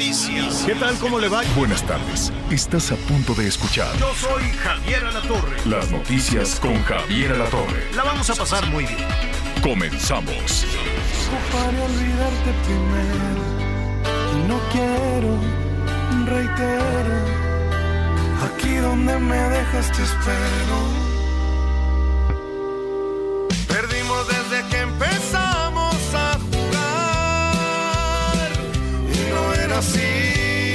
Noticias. ¿Qué tal? ¿Cómo le va? Buenas tardes. Estás a punto de escuchar Yo soy Javier Alatorre. las noticias con Javier Alatorre. La vamos a pasar muy bien. Comenzamos. para olvidarte primero. Y no quiero, reitero, aquí donde me dejas te espero. Así.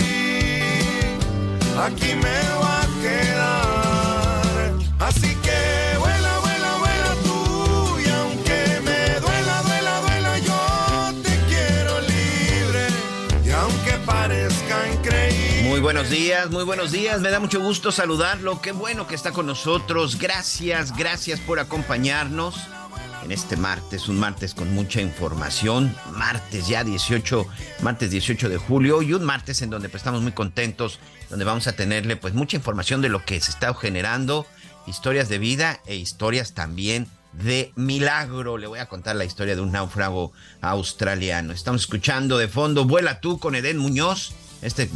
Aquí me va a quedar. Así que vuela, vuela, vuela tú y aunque me duela, duela, duela, yo te quiero libre y aunque parezca increíble. Muy buenos días, muy buenos días. Me da mucho gusto saludarlo. Qué bueno que está con nosotros. Gracias, gracias por acompañarnos en este martes, un martes con mucha información. Martes ya 18, martes 18 de julio y un martes en donde pues, estamos muy contentos, donde vamos a tenerle pues mucha información de lo que se está generando, historias de vida e historias también de milagro. Le voy a contar la historia de un náufrago australiano. Estamos escuchando de fondo Vuela tú con Eden Muñoz, este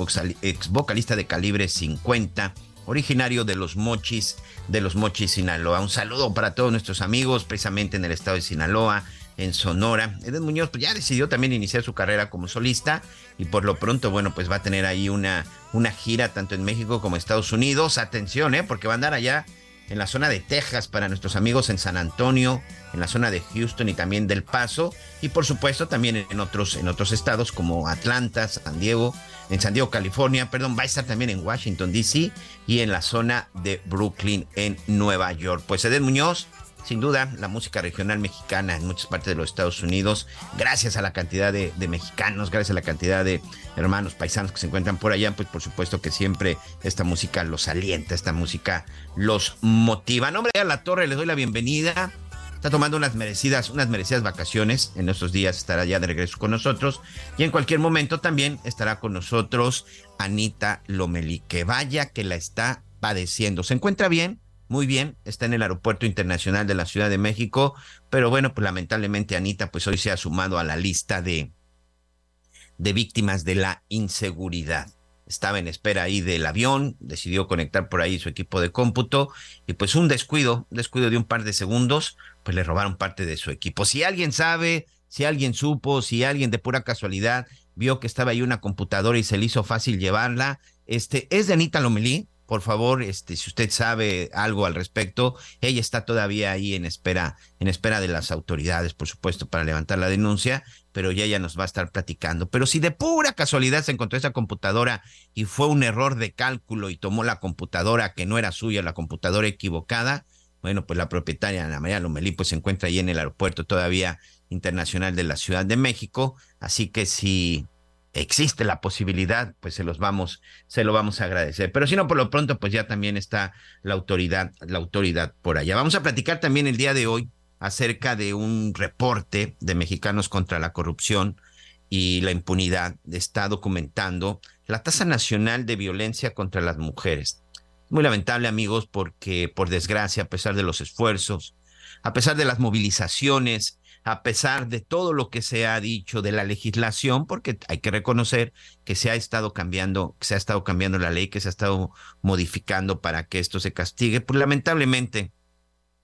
ex vocalista de calibre 50, originario de los Mochis, de los Mochis Sinaloa. Un saludo para todos nuestros amigos, precisamente en el estado de Sinaloa, en Sonora. Eden Muñoz pues, ya decidió también iniciar su carrera como solista y por lo pronto, bueno, pues va a tener ahí una, una gira tanto en México como en Estados Unidos. Atención, ¿eh? Porque va a andar allá en la zona de Texas para nuestros amigos en San Antonio, en la zona de Houston y también del Paso y por supuesto también en otros en otros estados como Atlanta, San Diego, en San Diego, California, perdón, va a estar también en Washington DC y en la zona de Brooklyn en Nueva York. Pues Eden Muñoz sin duda, la música regional mexicana en muchas partes de los Estados Unidos, gracias a la cantidad de, de, mexicanos, gracias a la cantidad de hermanos paisanos que se encuentran por allá, pues por supuesto que siempre esta música los alienta, esta música los motiva. nombre de La Torre, les doy la bienvenida. Está tomando unas merecidas, unas merecidas vacaciones. En estos días estará ya de regreso con nosotros. Y en cualquier momento también estará con nosotros Anita Lomeli, que vaya que la está padeciendo. ¿Se encuentra bien? muy bien, está en el Aeropuerto Internacional de la Ciudad de México, pero bueno, pues lamentablemente Anita pues hoy se ha sumado a la lista de, de víctimas de la inseguridad. Estaba en espera ahí del avión, decidió conectar por ahí su equipo de cómputo y pues un descuido, un descuido de un par de segundos, pues le robaron parte de su equipo. Si alguien sabe, si alguien supo, si alguien de pura casualidad vio que estaba ahí una computadora y se le hizo fácil llevarla, este es de Anita Lomelí, por favor, este, si usted sabe algo al respecto, ella está todavía ahí en espera, en espera de las autoridades, por supuesto, para levantar la denuncia, pero ya ella nos va a estar platicando. Pero si de pura casualidad se encontró esa computadora y fue un error de cálculo y tomó la computadora que no era suya, la computadora equivocada, bueno, pues la propietaria Ana María Lomelí pues se encuentra ahí en el aeropuerto todavía internacional de la Ciudad de México, así que si existe la posibilidad, pues se los vamos, se lo vamos a agradecer. Pero si no, por lo pronto, pues ya también está la autoridad, la autoridad por allá. Vamos a platicar también el día de hoy acerca de un reporte de Mexicanos contra la Corrupción y la Impunidad. Está documentando la tasa nacional de violencia contra las mujeres. Muy lamentable, amigos, porque por desgracia, a pesar de los esfuerzos, a pesar de las movilizaciones, a pesar de todo lo que se ha dicho de la legislación, porque hay que reconocer que se ha estado cambiando, que se ha estado cambiando la ley, que se ha estado modificando para que esto se castigue, pues lamentablemente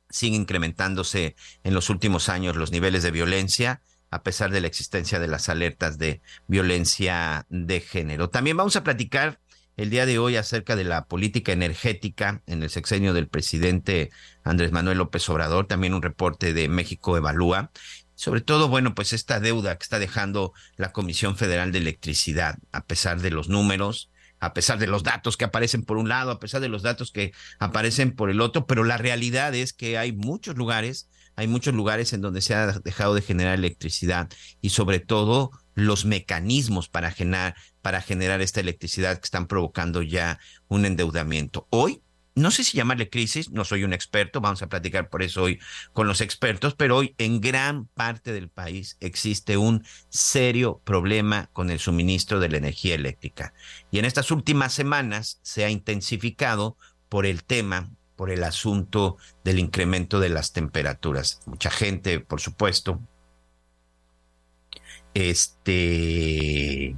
sigue incrementándose en los últimos años los niveles de violencia, a pesar de la existencia de las alertas de violencia de género. También vamos a platicar el día de hoy acerca de la política energética en el sexenio del presidente Andrés Manuel López Obrador, también un reporte de México Evalúa. Sobre todo, bueno, pues esta deuda que está dejando la Comisión Federal de Electricidad, a pesar de los números, a pesar de los datos que aparecen por un lado, a pesar de los datos que aparecen por el otro, pero la realidad es que hay muchos lugares hay muchos lugares en donde se ha dejado de generar electricidad y sobre todo los mecanismos para generar, para generar esta electricidad que están provocando ya un endeudamiento. Hoy no sé si llamarle crisis, no soy un experto, vamos a platicar por eso hoy con los expertos, pero hoy en gran parte del país existe un serio problema con el suministro de la energía eléctrica. Y en estas últimas semanas se ha intensificado por el tema, por el asunto del incremento de las temperaturas. Mucha gente, por supuesto, este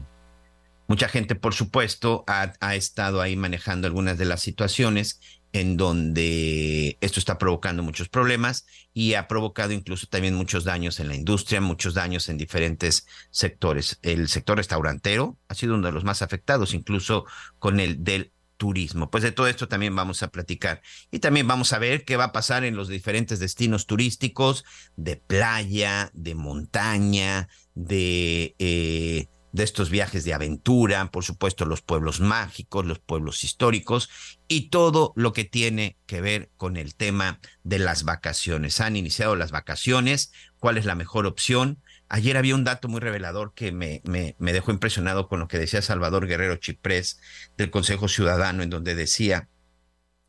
Mucha gente, por supuesto, ha, ha, estado ahí manejando algunas de las situaciones en donde esto está provocando muchos problemas y ha provocado incluso también muchos daños en la industria, muchos daños en diferentes sectores. El sector restaurantero ha sido uno de los más afectados, incluso con el del turismo. Pues de todo esto también vamos a platicar. Y también vamos a ver qué va a pasar en los diferentes destinos turísticos de playa, de montaña, de... Eh, de estos viajes de aventura, por supuesto los pueblos mágicos, los pueblos históricos y todo lo que tiene que ver con el tema de las vacaciones. Han iniciado las vacaciones, cuál es la mejor opción. Ayer había un dato muy revelador que me, me, dejó impresionado con lo que decía Salvador Guerrero Chiprés del Consejo Ciudadano, en donde decía,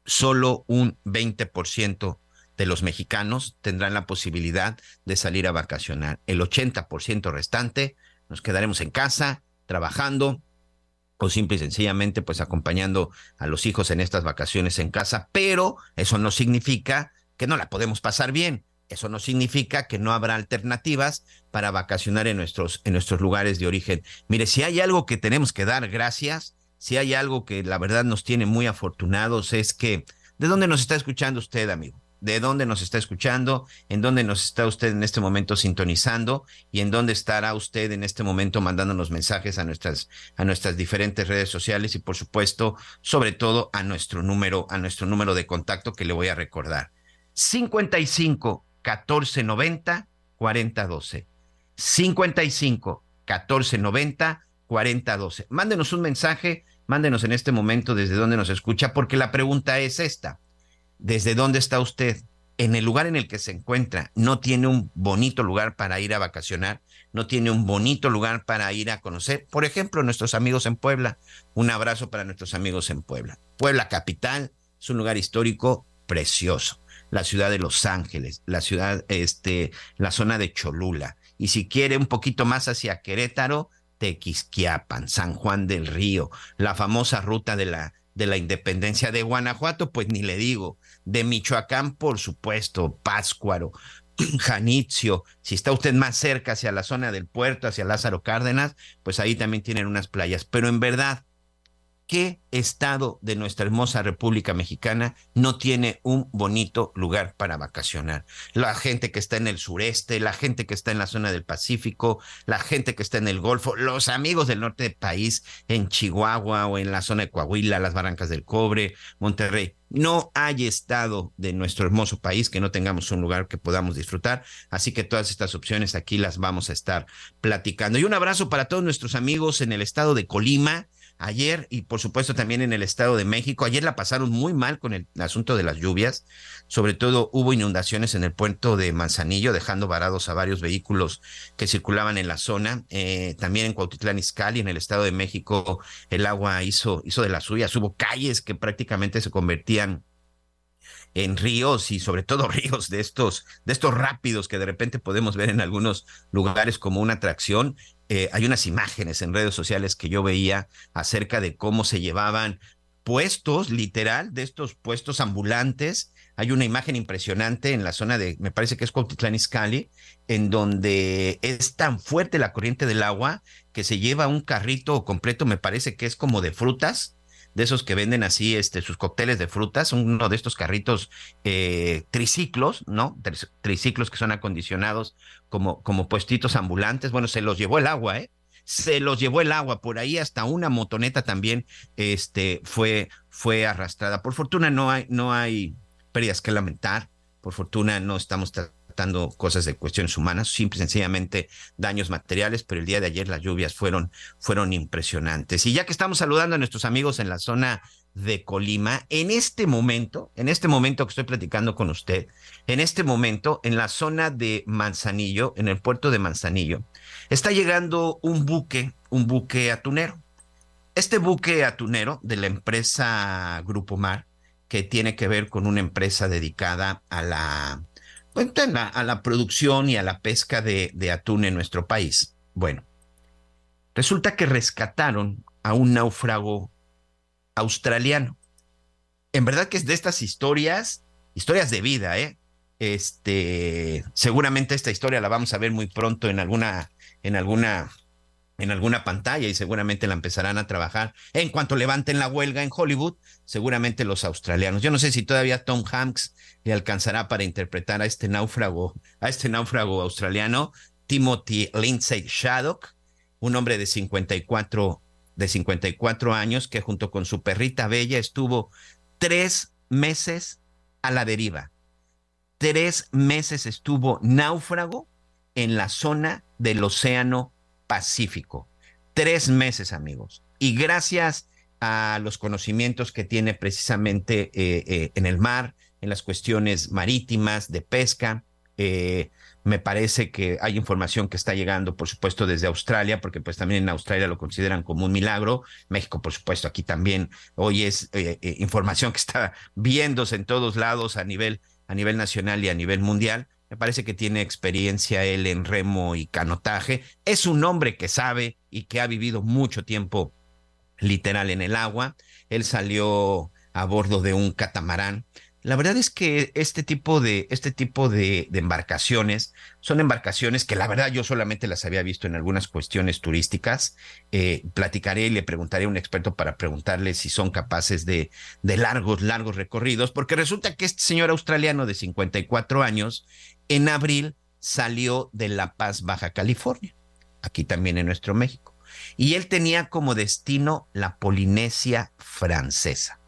solo un 20% de los mexicanos tendrán la posibilidad de salir a vacacionar. El 80% restante nos quedaremos en casa trabajando o simple y sencillamente pues acompañando a los hijos en estas vacaciones en casa, pero eso no significa que no la podemos pasar bien. Eso no significa que no habrá alternativas para vacacionar en nuestros, en nuestros lugares de origen. Mire, si hay algo que tenemos que dar gracias, si hay algo que la verdad nos tiene muy afortunados, es que, ¿de dónde nos está escuchando usted, amigo? De dónde nos está escuchando, en dónde nos está usted en este momento sintonizando y en dónde estará usted en este momento mandándonos mensajes a nuestras, a nuestras diferentes redes sociales y por supuesto, sobre todo a nuestro número, a nuestro número de contacto que le voy a recordar. 55 14 90 40 12. 55 14 90 40 12. Mándenos un mensaje, mándenos en este momento desde dónde nos escucha, porque la pregunta es esta desde dónde está usted, en el lugar en el que se encuentra, no tiene un bonito lugar para ir a vacacionar, no tiene un bonito lugar para ir a conocer, por ejemplo, nuestros amigos en Puebla. Un abrazo para nuestros amigos en Puebla. Puebla capital es un lugar histórico precioso. La ciudad de Los Ángeles, la ciudad, este, la zona de Cholula. Y si quiere un poquito más hacia Querétaro, Tequisquiapan, San Juan del Río, la famosa ruta de la, de la independencia de Guanajuato, pues ni le digo, de Michoacán, por supuesto, Páscuaro, Janitzio, si está usted más cerca hacia la zona del puerto, hacia Lázaro Cárdenas, pues ahí también tienen unas playas, pero en verdad, ¿qué estado de nuestra hermosa República Mexicana no tiene un bonito lugar para vacacionar? La gente que está en el sureste, la gente que está en la zona del Pacífico, la gente que está en el Golfo, los amigos del norte del país, en Chihuahua o en la zona de Coahuila, las Barrancas del Cobre, Monterrey. No hay estado de nuestro hermoso país que no tengamos un lugar que podamos disfrutar. Así que todas estas opciones aquí las vamos a estar platicando. Y un abrazo para todos nuestros amigos en el estado de Colima ayer y por supuesto también en el Estado de México. Ayer la pasaron muy mal con el asunto de las lluvias. Sobre todo hubo inundaciones en el puerto de Manzanillo, dejando varados a varios vehículos que circulaban en la zona. Eh, también en Cuautitlán Izcalli, en el Estado de México, el agua hizo, hizo de las suyas. Hubo calles que prácticamente se convertían en ríos y sobre todo ríos de estos, de estos rápidos que de repente podemos ver en algunos lugares como una atracción. Eh, hay unas imágenes en redes sociales que yo veía acerca de cómo se llevaban puestos, literal, de estos puestos ambulantes. Hay una imagen impresionante en la zona de, me parece que es Cuautitlán Izcalli, en donde es tan fuerte la corriente del agua que se lleva un carrito completo, me parece que es como de frutas, de esos que venden así este, sus cócteles de frutas, uno de estos carritos eh, triciclos, ¿no? Triciclos que son acondicionados como, como puestitos ambulantes. Bueno, se los llevó el agua, ¿eh? Se los llevó el agua, por ahí hasta una motoneta también este, fue, fue arrastrada. Por fortuna no hay, no hay pérdidas que lamentar, por fortuna no estamos cosas de cuestiones humanas, simple y sencillamente daños materiales, pero el día de ayer las lluvias fueron, fueron impresionantes. Y ya que estamos saludando a nuestros amigos en la zona de Colima, en este momento, en este momento que estoy platicando con usted, en este momento, en la zona de Manzanillo, en el puerto de Manzanillo, está llegando un buque, un buque atunero. Este buque atunero de la empresa Grupo Mar, que tiene que ver con una empresa dedicada a la, pues, a la producción y a la pesca de, de atún en nuestro país. Bueno, resulta que rescataron a un náufrago australiano. En verdad que es de estas historias, historias de vida, ¿eh? Este, seguramente esta historia la vamos a ver muy pronto en alguna, en alguna, en alguna pantalla y seguramente la empezarán a trabajar. En cuanto levanten la huelga en Hollywood, seguramente los australianos. Yo no sé si todavía Tom Hanks le alcanzará para interpretar a este náufrago, a este náufrago australiano, Timothy Lindsay Shaddock, un hombre de 54 de 54 años que junto con su perrita Bella estuvo tres meses a la deriva. Tres meses estuvo náufrago en la zona del Océano Pacífico. Tres meses, amigos. Y gracias a los conocimientos que tiene precisamente eh, eh, en el mar, en las cuestiones marítimas, de pesca, eh, me parece que hay información que está llegando, por supuesto, desde Australia, porque pues también en Australia lo consideran como un milagro. México, por supuesto, aquí también hoy es información que está viéndose en todos lados a nivel, a nivel nacional y a nivel mundial. Me parece que tiene experiencia él en remo y canotaje. Es un hombre que sabe y que ha vivido mucho tiempo literal en el agua. Él salió a bordo de un catamarán la verdad es que este tipo de, este tipo de, embarcaciones son embarcaciones que la verdad yo solamente las había visto en algunas cuestiones turísticas. Eh, platicaré y le preguntaré a un experto para preguntarle si son capaces de, de largos, largos recorridos, porque resulta que este señor australiano de 54 años en abril salió de La Paz, Baja California, aquí también en nuestro México, y él tenía como destino la Polinesia francesa.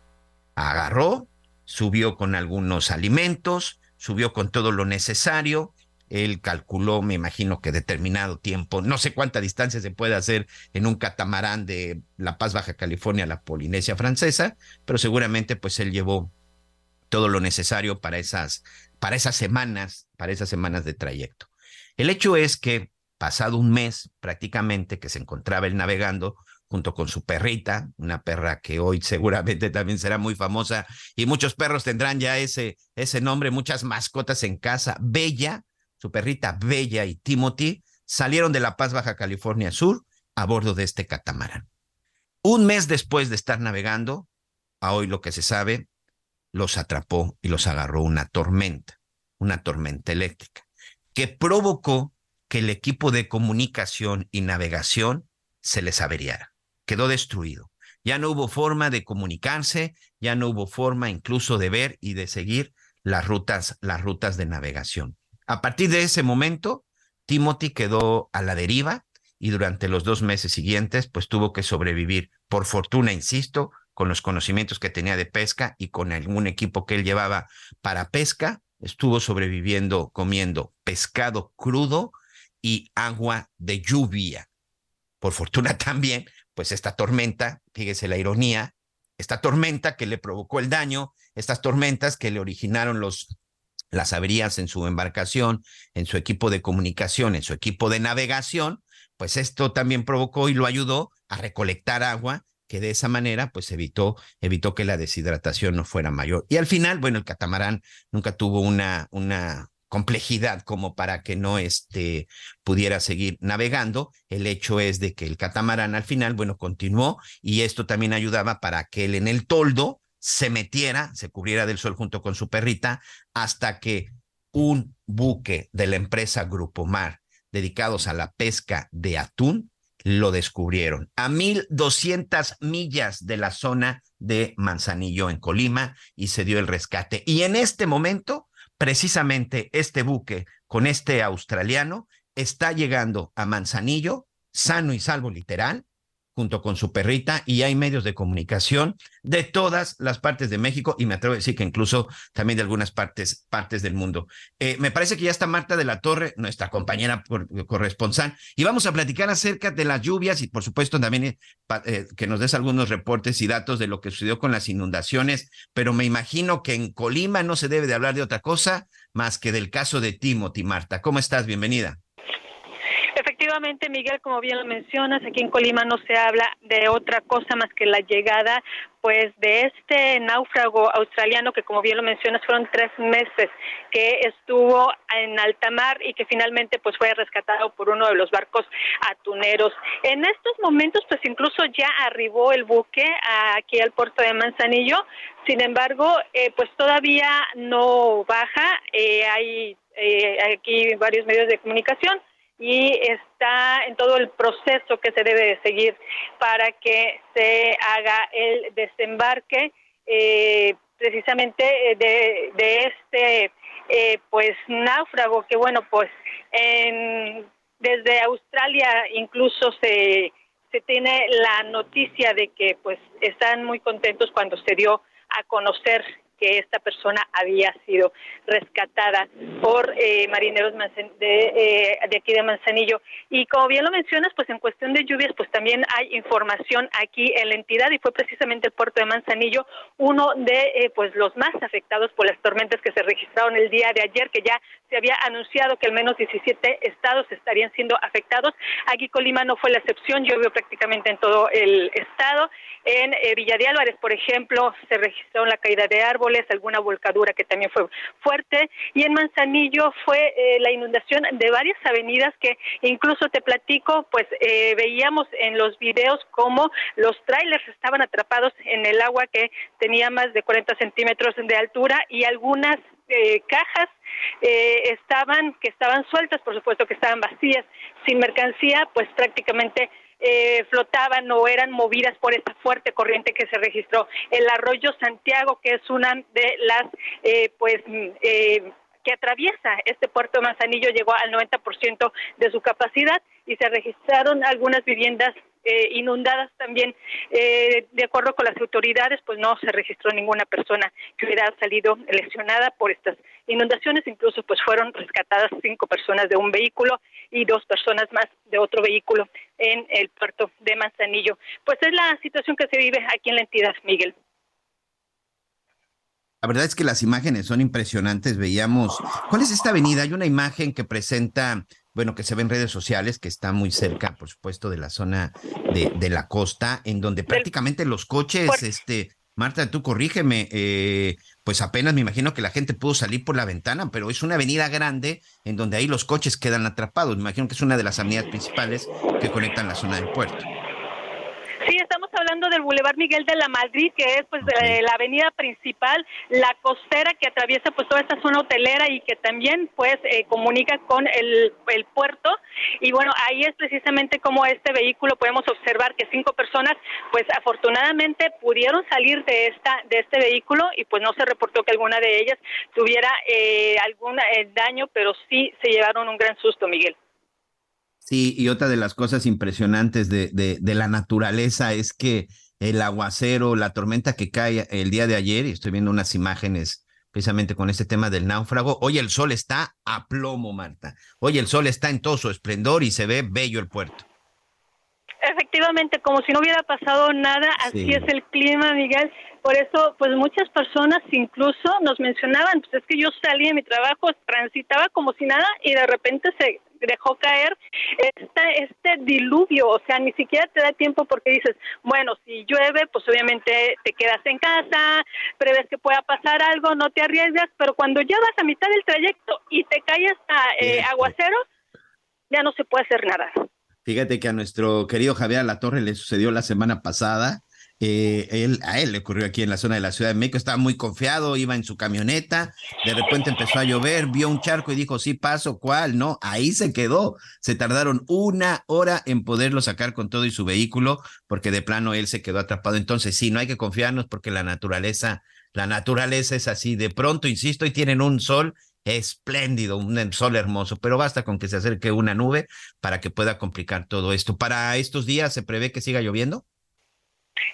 Agarró, subió con algunos alimentos, subió con todo lo necesario. Él calculó, me imagino que determinado tiempo, no sé cuánta distancia se puede hacer en un catamarán de La Paz, Baja California a la Polinesia francesa, pero seguramente pues él llevó todo lo necesario para esas, para esas semanas, para esas semanas de trayecto. El hecho es que pasado un mes prácticamente que se encontraba él navegando, junto con su perrita, una perra que hoy seguramente también será muy famosa y muchos perros tendrán ya ese, ese nombre, muchas mascotas en casa. Bella, su perrita Bella y Timothy salieron de La Paz, Baja California Sur, a bordo de este catamarán. Un mes después de estar navegando, a hoy lo que se sabe, los atrapó y los agarró una tormenta, una tormenta eléctrica, que provocó que el equipo de comunicación y navegación se les averiara quedó destruido. Ya no hubo forma de comunicarse, ya no hubo forma incluso de ver y de seguir las rutas, las rutas de navegación. A partir de ese momento, Timothy quedó a la deriva y durante los dos meses siguientes, pues tuvo que sobrevivir. Por fortuna, insisto, con los conocimientos que tenía de pesca y con algún equipo que él llevaba para pesca, estuvo sobreviviendo comiendo pescado crudo y agua de lluvia. Por fortuna también, pues esta tormenta, fíjese la ironía, esta tormenta que le provocó el daño, estas tormentas que le originaron los, las averías en su embarcación, en su equipo de comunicación, en su equipo de navegación, pues esto también provocó y lo ayudó a recolectar agua que de esa manera pues evitó evitó que la deshidratación no fuera mayor. Y al final, bueno, el catamarán nunca tuvo una una complejidad como para que no este, pudiera seguir navegando. El hecho es de que el catamarán al final, bueno, continuó y esto también ayudaba para que él en el toldo se metiera, se cubriera del sol junto con su perrita, hasta que un buque de la empresa Grupo Mar dedicados a la pesca de atún lo descubrieron a 1200 millas de la zona de Manzanillo en Colima y se dio el rescate. Y en este momento precisamente este buque con este australiano está llegando a Manzanillo, sano y salvo literal, junto con su perrita y hay medios de comunicación de todas las partes de México y me atrevo a decir que incluso también de algunas partes, partes del mundo. Eh, me parece que ya está Marta de la Torre, nuestra compañera corresponsal, y vamos a platicar acerca de las lluvias y por supuesto también eh, eh, que nos des algunos reportes y datos de lo que sucedió con las inundaciones, pero me imagino que en Colima no se debe de hablar de otra cosa más que del caso de Timothy, Marta. ¿Cómo estás? Bienvenida. Efectivamente, Miguel, como bien lo mencionas, aquí en Colima no se habla de otra cosa más que la llegada, pues, de este náufrago australiano que, como bien lo mencionas, fueron tres meses que estuvo en alta mar y que finalmente, pues, fue rescatado por uno de los barcos atuneros. En estos momentos, pues, incluso ya arribó el buque aquí al puerto de Manzanillo. Sin embargo, eh, pues, todavía no baja. Eh, hay eh, aquí varios medios de comunicación y está en todo el proceso que se debe de seguir para que se haga el desembarque eh, precisamente eh, de, este eh, pues náufrago que bueno pues en, desde Australia incluso se se tiene la noticia de que pues están muy contentos cuando se dio a conocer que esta persona había sido rescatada por eh, marineros de, eh, de aquí de Manzanillo. Y como bien lo mencionas, pues en cuestión de lluvias, pues también hay información aquí en la entidad y fue precisamente el puerto de Manzanillo uno de eh, pues los más afectados por las tormentas que se registraron el día de ayer, que ya se había anunciado que al menos 17 estados estarían siendo afectados. Aquí Colima no fue la excepción, llovió prácticamente en todo el estado. En eh, Villa de Álvarez, por ejemplo, se registró la caída de árboles, alguna volcadura que también fue fuerte. Y en Manzanillo fue eh, la inundación de varias avenidas que incluso te platico, pues eh, veíamos en los videos cómo los trailers estaban atrapados en el agua que tenía más de 40 centímetros de altura y algunas eh, cajas eh, estaban que estaban sueltas, por supuesto que estaban vacías, sin mercancía, pues prácticamente eh, flotaban o eran movidas por esta fuerte corriente que se registró. El arroyo Santiago, que es una de las, eh, pues, eh, que atraviesa este puerto de Manzanillo llegó al 90% de su capacidad y se registraron algunas viviendas eh, inundadas también. Eh, de acuerdo con las autoridades, pues no se registró ninguna persona que hubiera salido lesionada por estas inundaciones. Incluso, pues fueron rescatadas cinco personas de un vehículo y dos personas más de otro vehículo en el puerto de Manzanillo. Pues es la situación que se vive aquí en la entidad, Miguel. La verdad es que las imágenes son impresionantes. Veíamos, ¿cuál es esta avenida? Hay una imagen que presenta, bueno, que se ve en redes sociales, que está muy cerca, por supuesto, de la zona de, de la costa, en donde prácticamente los coches, este, Marta, tú corrígeme, eh, pues apenas me imagino que la gente pudo salir por la ventana, pero es una avenida grande en donde ahí los coches quedan atrapados. Me imagino que es una de las avenidas principales que conectan la zona del puerto. Hablando del Boulevard Miguel de la Madrid, que es pues okay. la avenida principal, la costera que atraviesa pues toda esta zona hotelera y que también pues eh, comunica con el, el, puerto. Y bueno, ahí es precisamente como este vehículo podemos observar que cinco personas pues afortunadamente pudieron salir de esta de este vehículo y pues no se reportó que alguna de ellas tuviera eh, algún eh, daño, pero sí se llevaron un gran susto, Miguel. Sí, y otra de las cosas impresionantes de, de, de, la naturaleza es que el aguacero, la tormenta que cae el día de ayer, y estoy viendo unas imágenes precisamente con este tema del náufrago, hoy el sol está a plomo, Marta. Hoy el sol está en todo su esplendor y se ve bello el puerto. Efectivamente, como si no hubiera pasado nada, así sí. es el clima, Miguel. Por eso, pues muchas personas incluso nos mencionaban, pues es que yo salí de mi trabajo, transitaba como si nada y de repente se dejó caer este, este diluvio, o sea, ni siquiera te da tiempo porque dices, bueno, si llueve, pues obviamente te quedas en casa, prevés que pueda pasar algo, no te arriesgas, pero cuando ya vas a mitad del trayecto y te cae hasta eh, aguacero, ya no se puede hacer nada. Fíjate que a nuestro querido Javier La Torre le sucedió la semana pasada. Eh, él, a él le ocurrió aquí en la zona de la Ciudad de México, estaba muy confiado, iba en su camioneta, de repente empezó a llover, vio un charco y dijo, sí paso, ¿cuál? No, ahí se quedó. Se tardaron una hora en poderlo sacar con todo y su vehículo, porque de plano él se quedó atrapado. Entonces, sí, no hay que confiarnos porque la naturaleza, la naturaleza es así. De pronto, insisto, y tienen un sol espléndido, un sol hermoso, pero basta con que se acerque una nube para que pueda complicar todo esto. ¿Para estos días se prevé que siga lloviendo?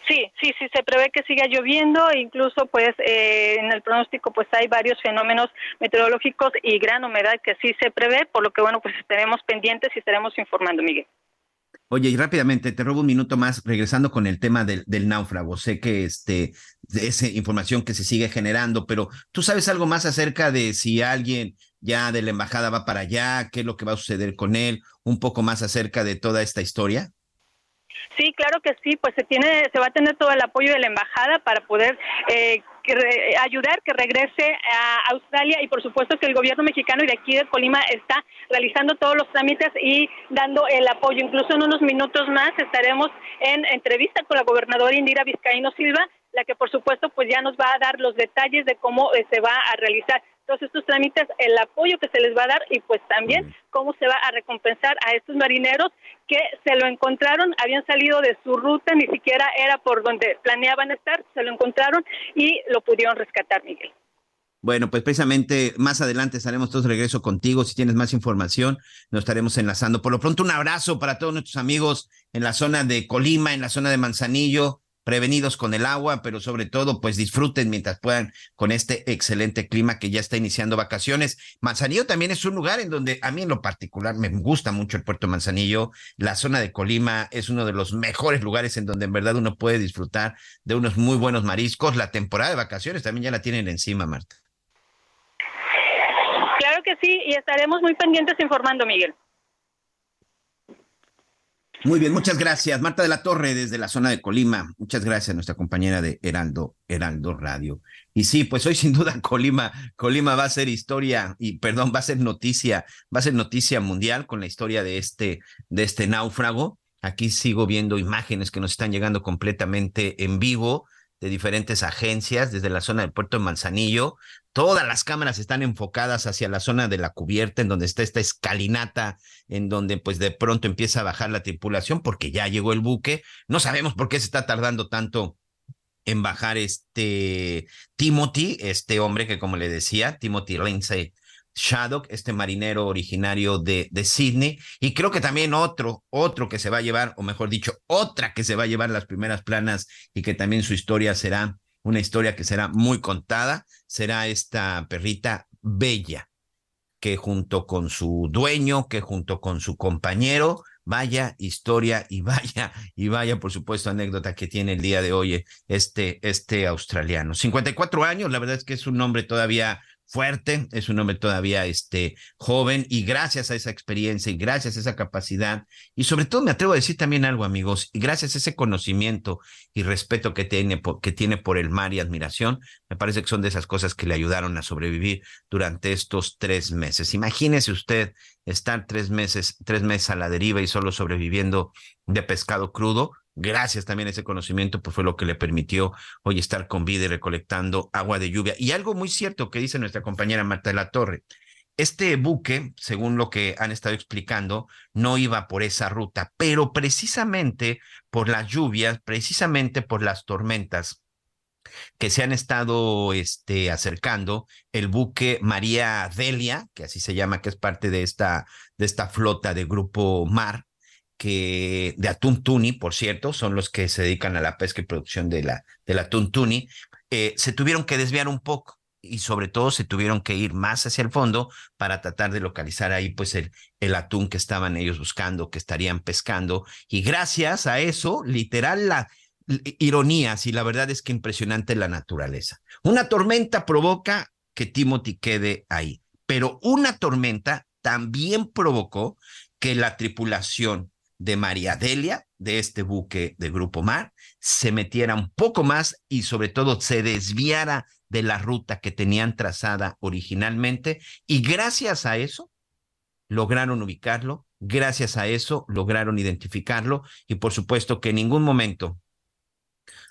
Sí, sí, sí, se prevé que siga lloviendo, incluso pues eh, en el pronóstico pues hay varios fenómenos meteorológicos y gran humedad que sí se prevé, por lo que bueno, pues estaremos pendientes y estaremos informando, Miguel. Oye, y rápidamente, te robo un minuto más, regresando con el tema del, del náufrago. Sé que este, esa información que se sigue generando, pero ¿tú sabes algo más acerca de si alguien ya de la embajada va para allá? ¿Qué es lo que va a suceder con él? Un poco más acerca de toda esta historia. Sí, claro que sí, pues se tiene, se va a tener todo el apoyo de la embajada para poder eh, que re- ayudar que regrese a Australia y por supuesto que el gobierno mexicano y de aquí de Colima está realizando todos los trámites y dando el apoyo. Incluso en unos minutos más estaremos en entrevista con la gobernadora Indira Vizcaíno Silva, la que por supuesto pues ya nos va a dar los detalles de cómo eh, se va a realizar todos estos trámites, el apoyo que se les va a dar y pues también cómo se va a recompensar a estos marineros que se lo encontraron, habían salido de su ruta, ni siquiera era por donde planeaban estar, se lo encontraron y lo pudieron rescatar, Miguel. Bueno, pues precisamente más adelante estaremos todos de regreso contigo. Si tienes más información, nos estaremos enlazando. Por lo pronto, un abrazo para todos nuestros amigos en la zona de Colima, en la zona de Manzanillo, prevenidos con el agua, pero sobre todo, pues disfruten mientras puedan con este excelente clima que ya está iniciando vacaciones. Manzanillo también es un lugar en donde a mí en lo particular me gusta mucho el puerto Manzanillo. La zona de Colima es uno de los mejores lugares en donde en verdad uno puede disfrutar de unos muy buenos mariscos. La temporada de vacaciones también ya la tienen encima, Marta. Claro que sí, y estaremos muy pendientes informando, Miguel. Muy bien, muchas gracias. Marta de la Torre desde la zona de Colima. Muchas gracias, nuestra compañera de Heraldo, Heraldo Radio. Y sí, pues hoy sin duda Colima, Colima va a ser historia y perdón, va a ser noticia, va a ser noticia mundial con la historia de este, de este náufrago. Aquí sigo viendo imágenes que nos están llegando completamente en vivo de diferentes agencias desde la zona del puerto de Manzanillo. Todas las cámaras están enfocadas hacia la zona de la cubierta, en donde está esta escalinata, en donde pues de pronto empieza a bajar la tripulación porque ya llegó el buque. No sabemos por qué se está tardando tanto en bajar este Timothy, este hombre que como le decía, Timothy Lindsay Shaddock, este marinero originario de, de Sydney, y creo que también otro, otro que se va a llevar, o mejor dicho, otra que se va a llevar las primeras planas y que también su historia será una historia que será muy contada, será esta perrita Bella, que junto con su dueño, que junto con su compañero, vaya historia y vaya, y vaya, por supuesto, anécdota que tiene el día de hoy este, este australiano. 54 años, la verdad es que es un nombre todavía fuerte, es un hombre todavía este, joven y gracias a esa experiencia y gracias a esa capacidad y sobre todo me atrevo a decir también algo amigos y gracias a ese conocimiento y respeto que tiene, por, que tiene por el mar y admiración, me parece que son de esas cosas que le ayudaron a sobrevivir durante estos tres meses. Imagínese usted estar tres meses, tres meses a la deriva y solo sobreviviendo de pescado crudo, gracias también a ese conocimiento, pues fue lo que le permitió hoy estar con vida y recolectando agua de lluvia. Y algo muy cierto que dice nuestra compañera Marta de la Torre. Este buque, según lo que han estado explicando, no iba por esa ruta, pero precisamente por las lluvias, precisamente por las tormentas que se han estado este, acercando, el buque María Delia, que así se llama, que es parte de esta, de esta flota de Grupo Mar, que de atún tuni, por cierto, son los que se dedican a la pesca y producción de la, del atún tuni, eh, se tuvieron que desviar un poco y sobre todo se tuvieron que ir más hacia el fondo para tratar de localizar ahí pues el, el atún que estaban ellos buscando, que estarían pescando. Y gracias a eso, literal, la ironía, si la verdad es que impresionante la naturaleza. Una tormenta provoca que Timothy quede ahí, pero una tormenta también provocó que la tripulación de María Delia, de este buque de Grupo Mar, se metiera un poco más y sobre todo se desviara de la ruta que tenían trazada originalmente y gracias a eso lograron ubicarlo, gracias a eso lograron identificarlo y por supuesto que en ningún momento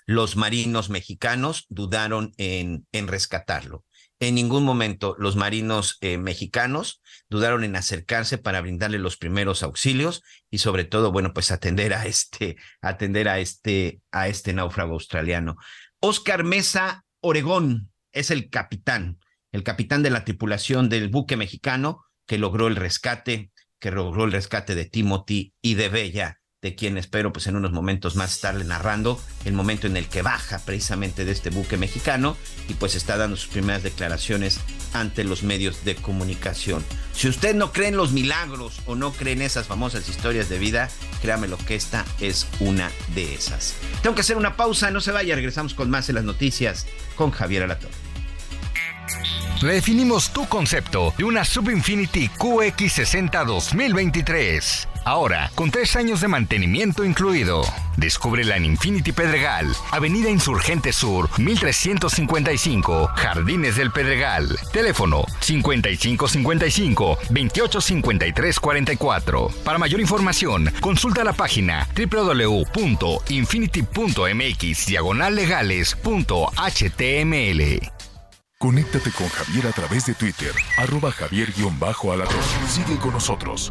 los marinos mexicanos dudaron en, en rescatarlo. En ningún momento los marinos eh, mexicanos dudaron en acercarse para brindarle los primeros auxilios y sobre todo, bueno, pues atender a este, atender a este, a este náufrago australiano. Oscar Mesa Oregón es el capitán, el capitán de la tripulación del buque mexicano que logró el rescate, que logró el rescate de Timothy y de Bella, de quien espero pues en unos momentos más estarle narrando el momento en el que baja precisamente de este buque mexicano y pues está dando sus primeras declaraciones ante los medios de comunicación. Si usted no cree en los milagros o no cree en esas famosas historias de vida, créame lo que esta es una de esas. Tengo que hacer una pausa, no se vaya, regresamos con más en las noticias con Javier Alatorre. Redefinimos tu concepto de una Subinfinity QX60 2023. Ahora, con tres años de mantenimiento incluido. Descúbrela en Infinity Pedregal, Avenida Insurgente Sur, 1355, Jardines del Pedregal. Teléfono 5555-285344. Para mayor información, consulta la página www.infinity.mx diagonallegales.html. Conéctate con Javier a través de Twitter, arroba javier-alatorre. Sigue con nosotros.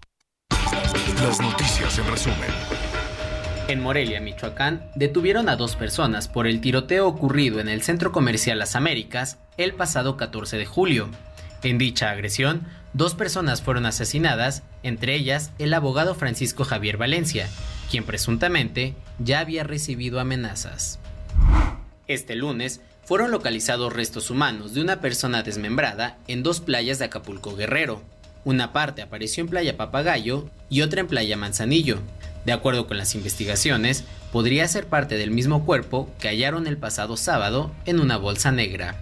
Las noticias en resumen. En Morelia, Michoacán, detuvieron a dos personas por el tiroteo ocurrido en el Centro Comercial Las Américas el pasado 14 de julio. En dicha agresión, dos personas fueron asesinadas, entre ellas el abogado Francisco Javier Valencia, quien presuntamente ya había recibido amenazas. Este lunes fueron localizados restos humanos de una persona desmembrada en dos playas de Acapulco Guerrero. Una parte apareció en Playa Papagayo y otra en Playa Manzanillo. De acuerdo con las investigaciones, podría ser parte del mismo cuerpo que hallaron el pasado sábado en una bolsa negra.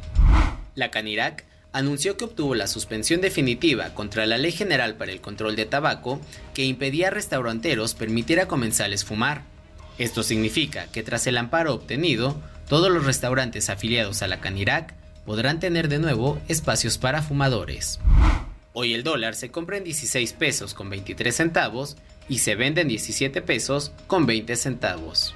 La Canirac anunció que obtuvo la suspensión definitiva contra la Ley General para el Control de Tabaco que impedía a restauranteros permitir a comensales fumar. Esto significa que tras el amparo obtenido, todos los restaurantes afiliados a la Canirac podrán tener de nuevo espacios para fumadores. Hoy el dólar se compra en 16 pesos con 23 centavos y se vende en 17 pesos con 20 centavos.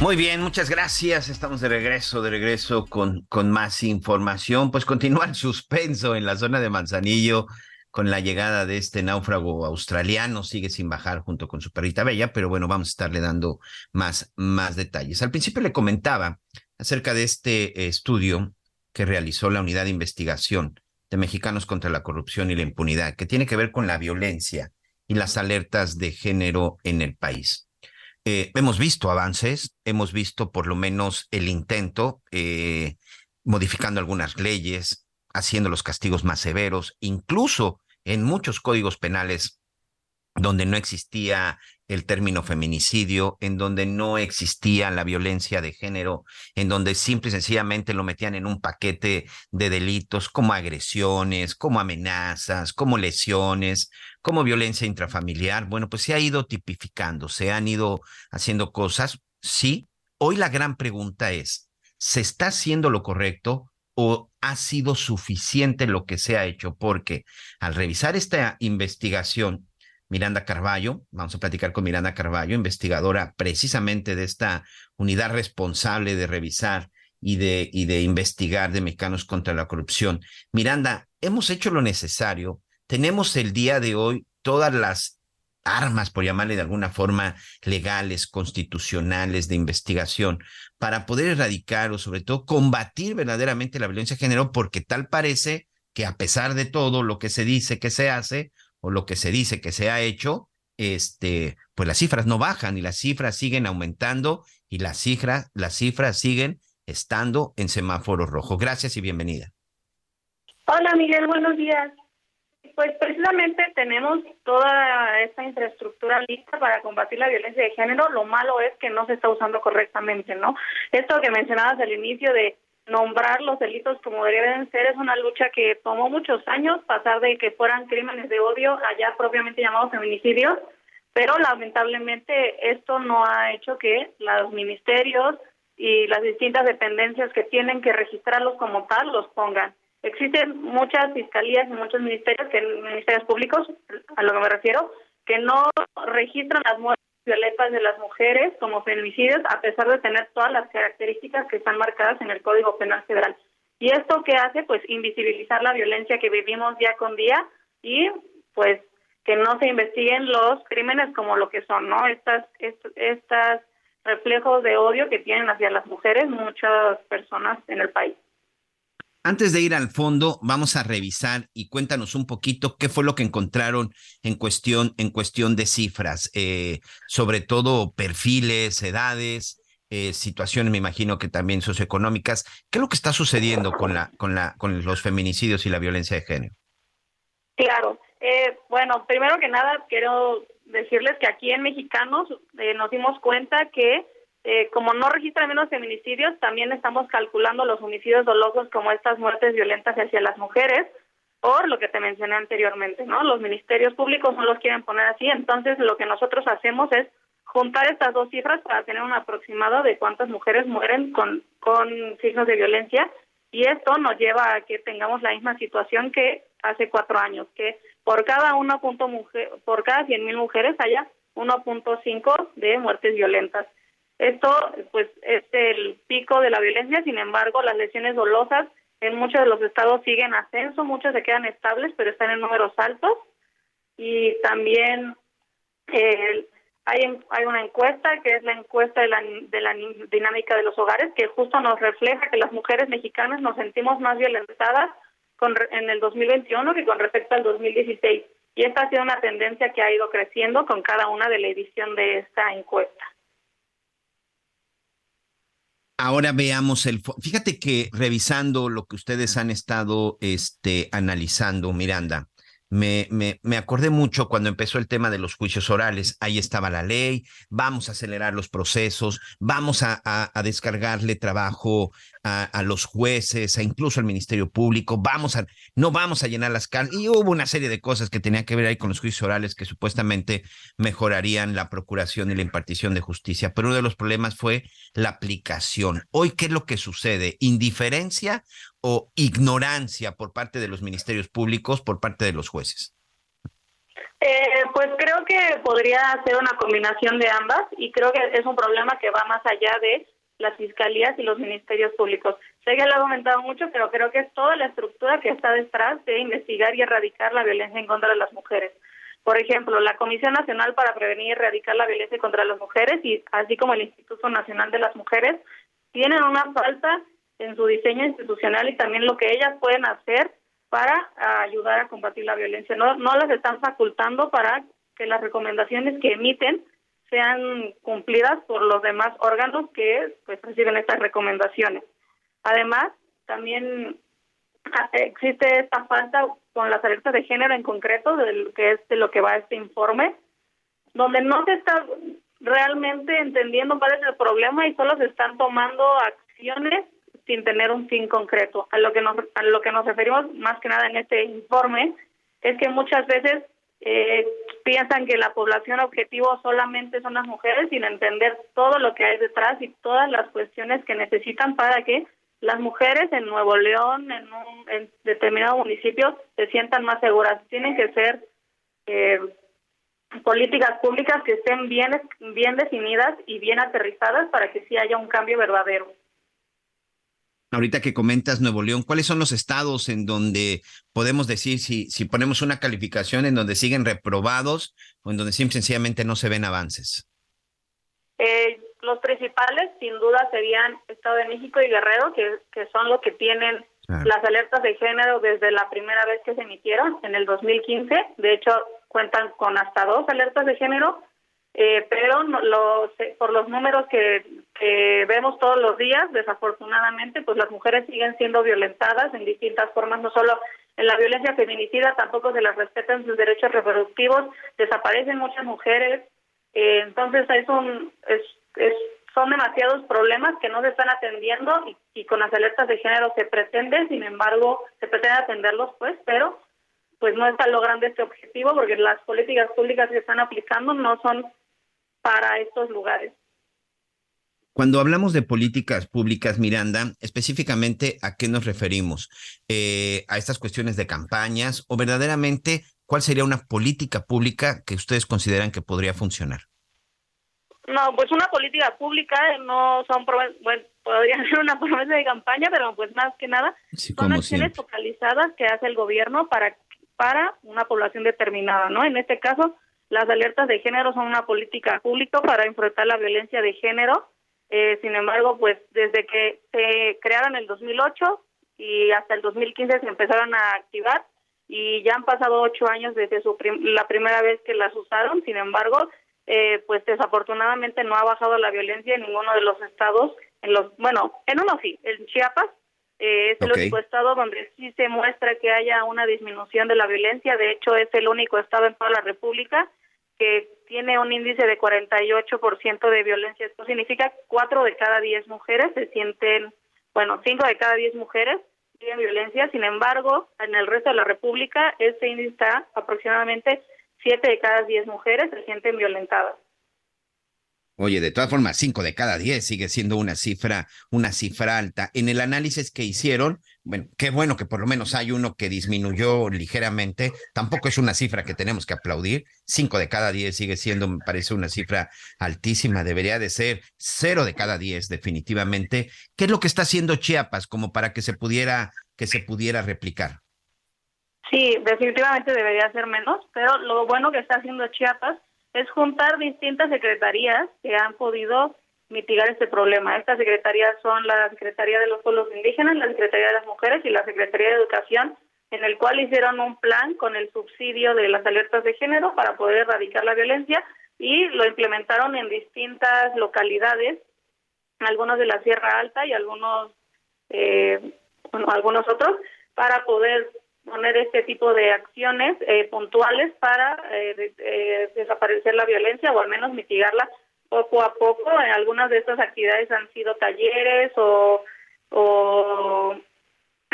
Muy bien, muchas gracias. Estamos de regreso, de regreso con, con más información. Pues continúa el suspenso en la zona de Manzanillo con la llegada de este náufrago australiano. Sigue sin bajar junto con su perrita Bella, pero bueno, vamos a estarle dando más, más detalles. Al principio le comentaba acerca de este estudio que realizó la Unidad de Investigación de Mexicanos contra la Corrupción y la Impunidad, que tiene que ver con la violencia y las alertas de género en el país. Eh, hemos visto avances, hemos visto por lo menos el intento, eh, modificando algunas leyes, haciendo los castigos más severos, incluso en muchos códigos penales donde no existía el término feminicidio, en donde no existía la violencia de género, en donde simple y sencillamente lo metían en un paquete de delitos como agresiones, como amenazas, como lesiones, como violencia intrafamiliar. Bueno, pues se ha ido tipificando, se han ido haciendo cosas. Sí, hoy la gran pregunta es, ¿se está haciendo lo correcto o ha sido suficiente lo que se ha hecho? Porque al revisar esta investigación, Miranda Carballo, vamos a platicar con Miranda Carballo, investigadora precisamente de esta unidad responsable de revisar y de, y de investigar de mexicanos contra la corrupción. Miranda, hemos hecho lo necesario tenemos el día de hoy todas las armas, por llamarle de alguna forma, legales, constitucionales, de investigación, para poder erradicar o sobre todo combatir verdaderamente la violencia de género, porque tal parece que a pesar de todo lo que se dice que se hace lo que se dice que se ha hecho, este, pues las cifras no bajan y las cifras siguen aumentando y las cifras, las cifras siguen estando en semáforo rojo. Gracias y bienvenida. Hola Miguel, buenos días. Pues precisamente tenemos toda esta infraestructura lista para combatir la violencia de género. Lo malo es que no se está usando correctamente, ¿no? Esto que mencionabas al inicio de nombrar los delitos como deberían ser es una lucha que tomó muchos años, pasar de que fueran crímenes de odio allá propiamente llamados feminicidios, pero lamentablemente esto no ha hecho que los ministerios y las distintas dependencias que tienen que registrarlos como tal los pongan. Existen muchas fiscalías y muchos ministerios, que ministerios públicos, a lo que me refiero, que no registran las muertes violentas de las mujeres como feminicidios, a pesar de tener todas las características que están marcadas en el Código Penal Federal. ¿Y esto qué hace? Pues invisibilizar la violencia que vivimos día con día y pues que no se investiguen los crímenes como lo que son, ¿no? Estas, estas reflejos de odio que tienen hacia las mujeres muchas personas en el país. Antes de ir al fondo, vamos a revisar y cuéntanos un poquito qué fue lo que encontraron en cuestión, en cuestión de cifras, eh, sobre todo perfiles, edades, eh, situaciones, me imagino que también socioeconómicas. ¿Qué es lo que está sucediendo con la, con la, con los feminicidios y la violencia de género? Claro. Eh, bueno, primero que nada quiero decirles que aquí en Mexicanos nos dimos cuenta que eh, como no registran menos feminicidios, también estamos calculando los homicidios dolosos como estas muertes violentas hacia las mujeres, por lo que te mencioné anteriormente, ¿no? Los ministerios públicos no los quieren poner así, entonces lo que nosotros hacemos es juntar estas dos cifras para tener un aproximado de cuántas mujeres mueren con, con signos de violencia y esto nos lleva a que tengamos la misma situación que hace cuatro años, que por cada una punto mujer, por cada 100.000 mujeres haya 1.5 de muertes violentas. Esto pues es el pico de la violencia, sin embargo, las lesiones dolosas en muchos de los estados siguen ascenso, muchos se quedan estables, pero están en números altos. Y también eh, hay, hay una encuesta que es la encuesta de la, de la dinámica de los hogares, que justo nos refleja que las mujeres mexicanas nos sentimos más violentadas con, en el 2021 que con respecto al 2016. Y esta ha sido una tendencia que ha ido creciendo con cada una de la edición de esta encuesta. Ahora veamos el. Fíjate que revisando lo que ustedes han estado este, analizando, Miranda, me, acordé mucho cuando empezó el tema de los juicios orales. Ahí estaba la ley, vamos a acelerar los procesos, vamos a, descargarle trabajo a, los jueces, a incluso al Ministerio Público, vamos a, no vamos a llenar las calles. Y hubo una serie de cosas que tenían que ver ahí con los juicios orales que supuestamente mejorarían la procuración y la impartición de justicia. Pero uno de los problemas fue la aplicación. Hoy, ¿qué es lo que sucede? ¿Indiferencia o ignorancia por parte de los ministerios públicos, por parte de los jueces? Eh, pues creo que podría ser una combinación de ambas y creo que es un problema que va más allá de las fiscalías y los ministerios públicos. Sé que lo he comentado mucho, pero creo que es toda la estructura que está detrás de investigar y erradicar la violencia en contra de las mujeres. Por ejemplo, la Comisión Nacional para Prevenir y Erradicar la Violencia contra las Mujeres y así como el Instituto Nacional de las Mujeres tienen una falta en su diseño institucional y también lo que ellas pueden hacer para ayudar a combatir la violencia. No, no las están facultando para que las recomendaciones que emiten sean cumplidas por los demás órganos que pues reciben estas recomendaciones. Además, también existe esta falta con las alertas de género en concreto, de lo que es de lo que va este informe, donde no se está realmente entendiendo cuál es el problema y solo se están tomando acciones sin tener un fin concreto. A lo que nos, a lo que nos referimos más que nada en este informe es que muchas veces eh, piensan que la población objetivo solamente son las mujeres sin entender todo lo que hay detrás y todas las cuestiones que necesitan para que las mujeres en Nuevo León, en, un, en determinado municipio, se sientan más seguras. Tienen que ser eh, políticas públicas que estén bien, bien definidas y bien aterrizadas para que sí haya un cambio verdadero. Ahorita que comentas Nuevo León, ¿cuáles son los estados en donde podemos decir si, si ponemos una calificación en donde siguen reprobados o en donde sencillamente no se ven avances? Eh, los principales, sin duda, serían Estado de México y Guerrero, que, que son los que tienen las alertas de género desde la primera vez que se emitieron, en el 2015. De hecho, cuentan con hasta dos alertas de género, eh, pero los, por los números que vemos todos los días, desafortunadamente, pues las mujeres siguen siendo violentadas en distintas formas, no solo en la violencia feminicida, tampoco se les respetan sus derechos reproductivos, desaparecen muchas mujeres, eh, entonces es es, son demasiados problemas que no se están atendiendo y, y con las alertas de género se pretende, sin embargo, se pretende atenderlos, pues, pero pues no está logrando este objetivo porque las políticas públicas que están aplicando no son para estos lugares. Cuando hablamos de políticas públicas, Miranda, específicamente a qué nos referimos? Eh, ¿A estas cuestiones de campañas o verdaderamente cuál sería una política pública que ustedes consideran que podría funcionar? No, pues una política pública no son bueno, podría ser una promesa de campaña, pero pues más que nada sí, son acciones siempre. focalizadas que hace el gobierno para para una población determinada, ¿no? En este caso, las alertas de género son una política pública para enfrentar la violencia de género eh, sin embargo, pues desde que se crearon en el 2008 y hasta el 2015 se empezaron a activar y ya han pasado ocho años desde su prim la primera vez que las usaron. Sin embargo, eh, pues desafortunadamente no ha bajado la violencia en ninguno de los estados. En los, bueno, en uno sí, en Chiapas eh, es el Okay. único estado donde sí se muestra que haya una disminución de la violencia. De hecho, es el único estado en toda la República que tiene un índice de 48% de violencia. Esto significa cuatro de cada diez mujeres se sienten, bueno, cinco de cada diez mujeres tienen violencia. Sin embargo, en el resto de la República, ese índice está aproximadamente siete de cada diez mujeres se sienten violentadas. Oye, de todas formas, cinco de cada diez sigue siendo una cifra, una cifra alta. En el análisis que hicieron, bueno, qué bueno que por lo menos hay uno que disminuyó ligeramente. Tampoco es una cifra que tenemos que aplaudir. Cinco de cada diez sigue siendo, me parece, una cifra altísima. Debería de ser cero de cada diez, definitivamente. ¿Qué es lo que está haciendo Chiapas como para que se pudiera, que se pudiera replicar? Sí, definitivamente debería ser menos, pero lo bueno que está haciendo Chiapas es juntar distintas secretarías que han podido mitigar este problema. Estas secretarías son la Secretaría de los Pueblos Indígenas, la Secretaría de las Mujeres y la Secretaría de Educación, en el cual hicieron un plan con el subsidio de las alertas de género para poder erradicar la violencia y lo implementaron en distintas localidades, algunos de la Sierra Alta y algunos, eh, algunos otros, para poder poner este tipo de acciones eh, puntuales para eh, eh, desaparecer la violencia o al menos mitigarla poco a poco. En algunas de estas actividades han sido talleres o, o,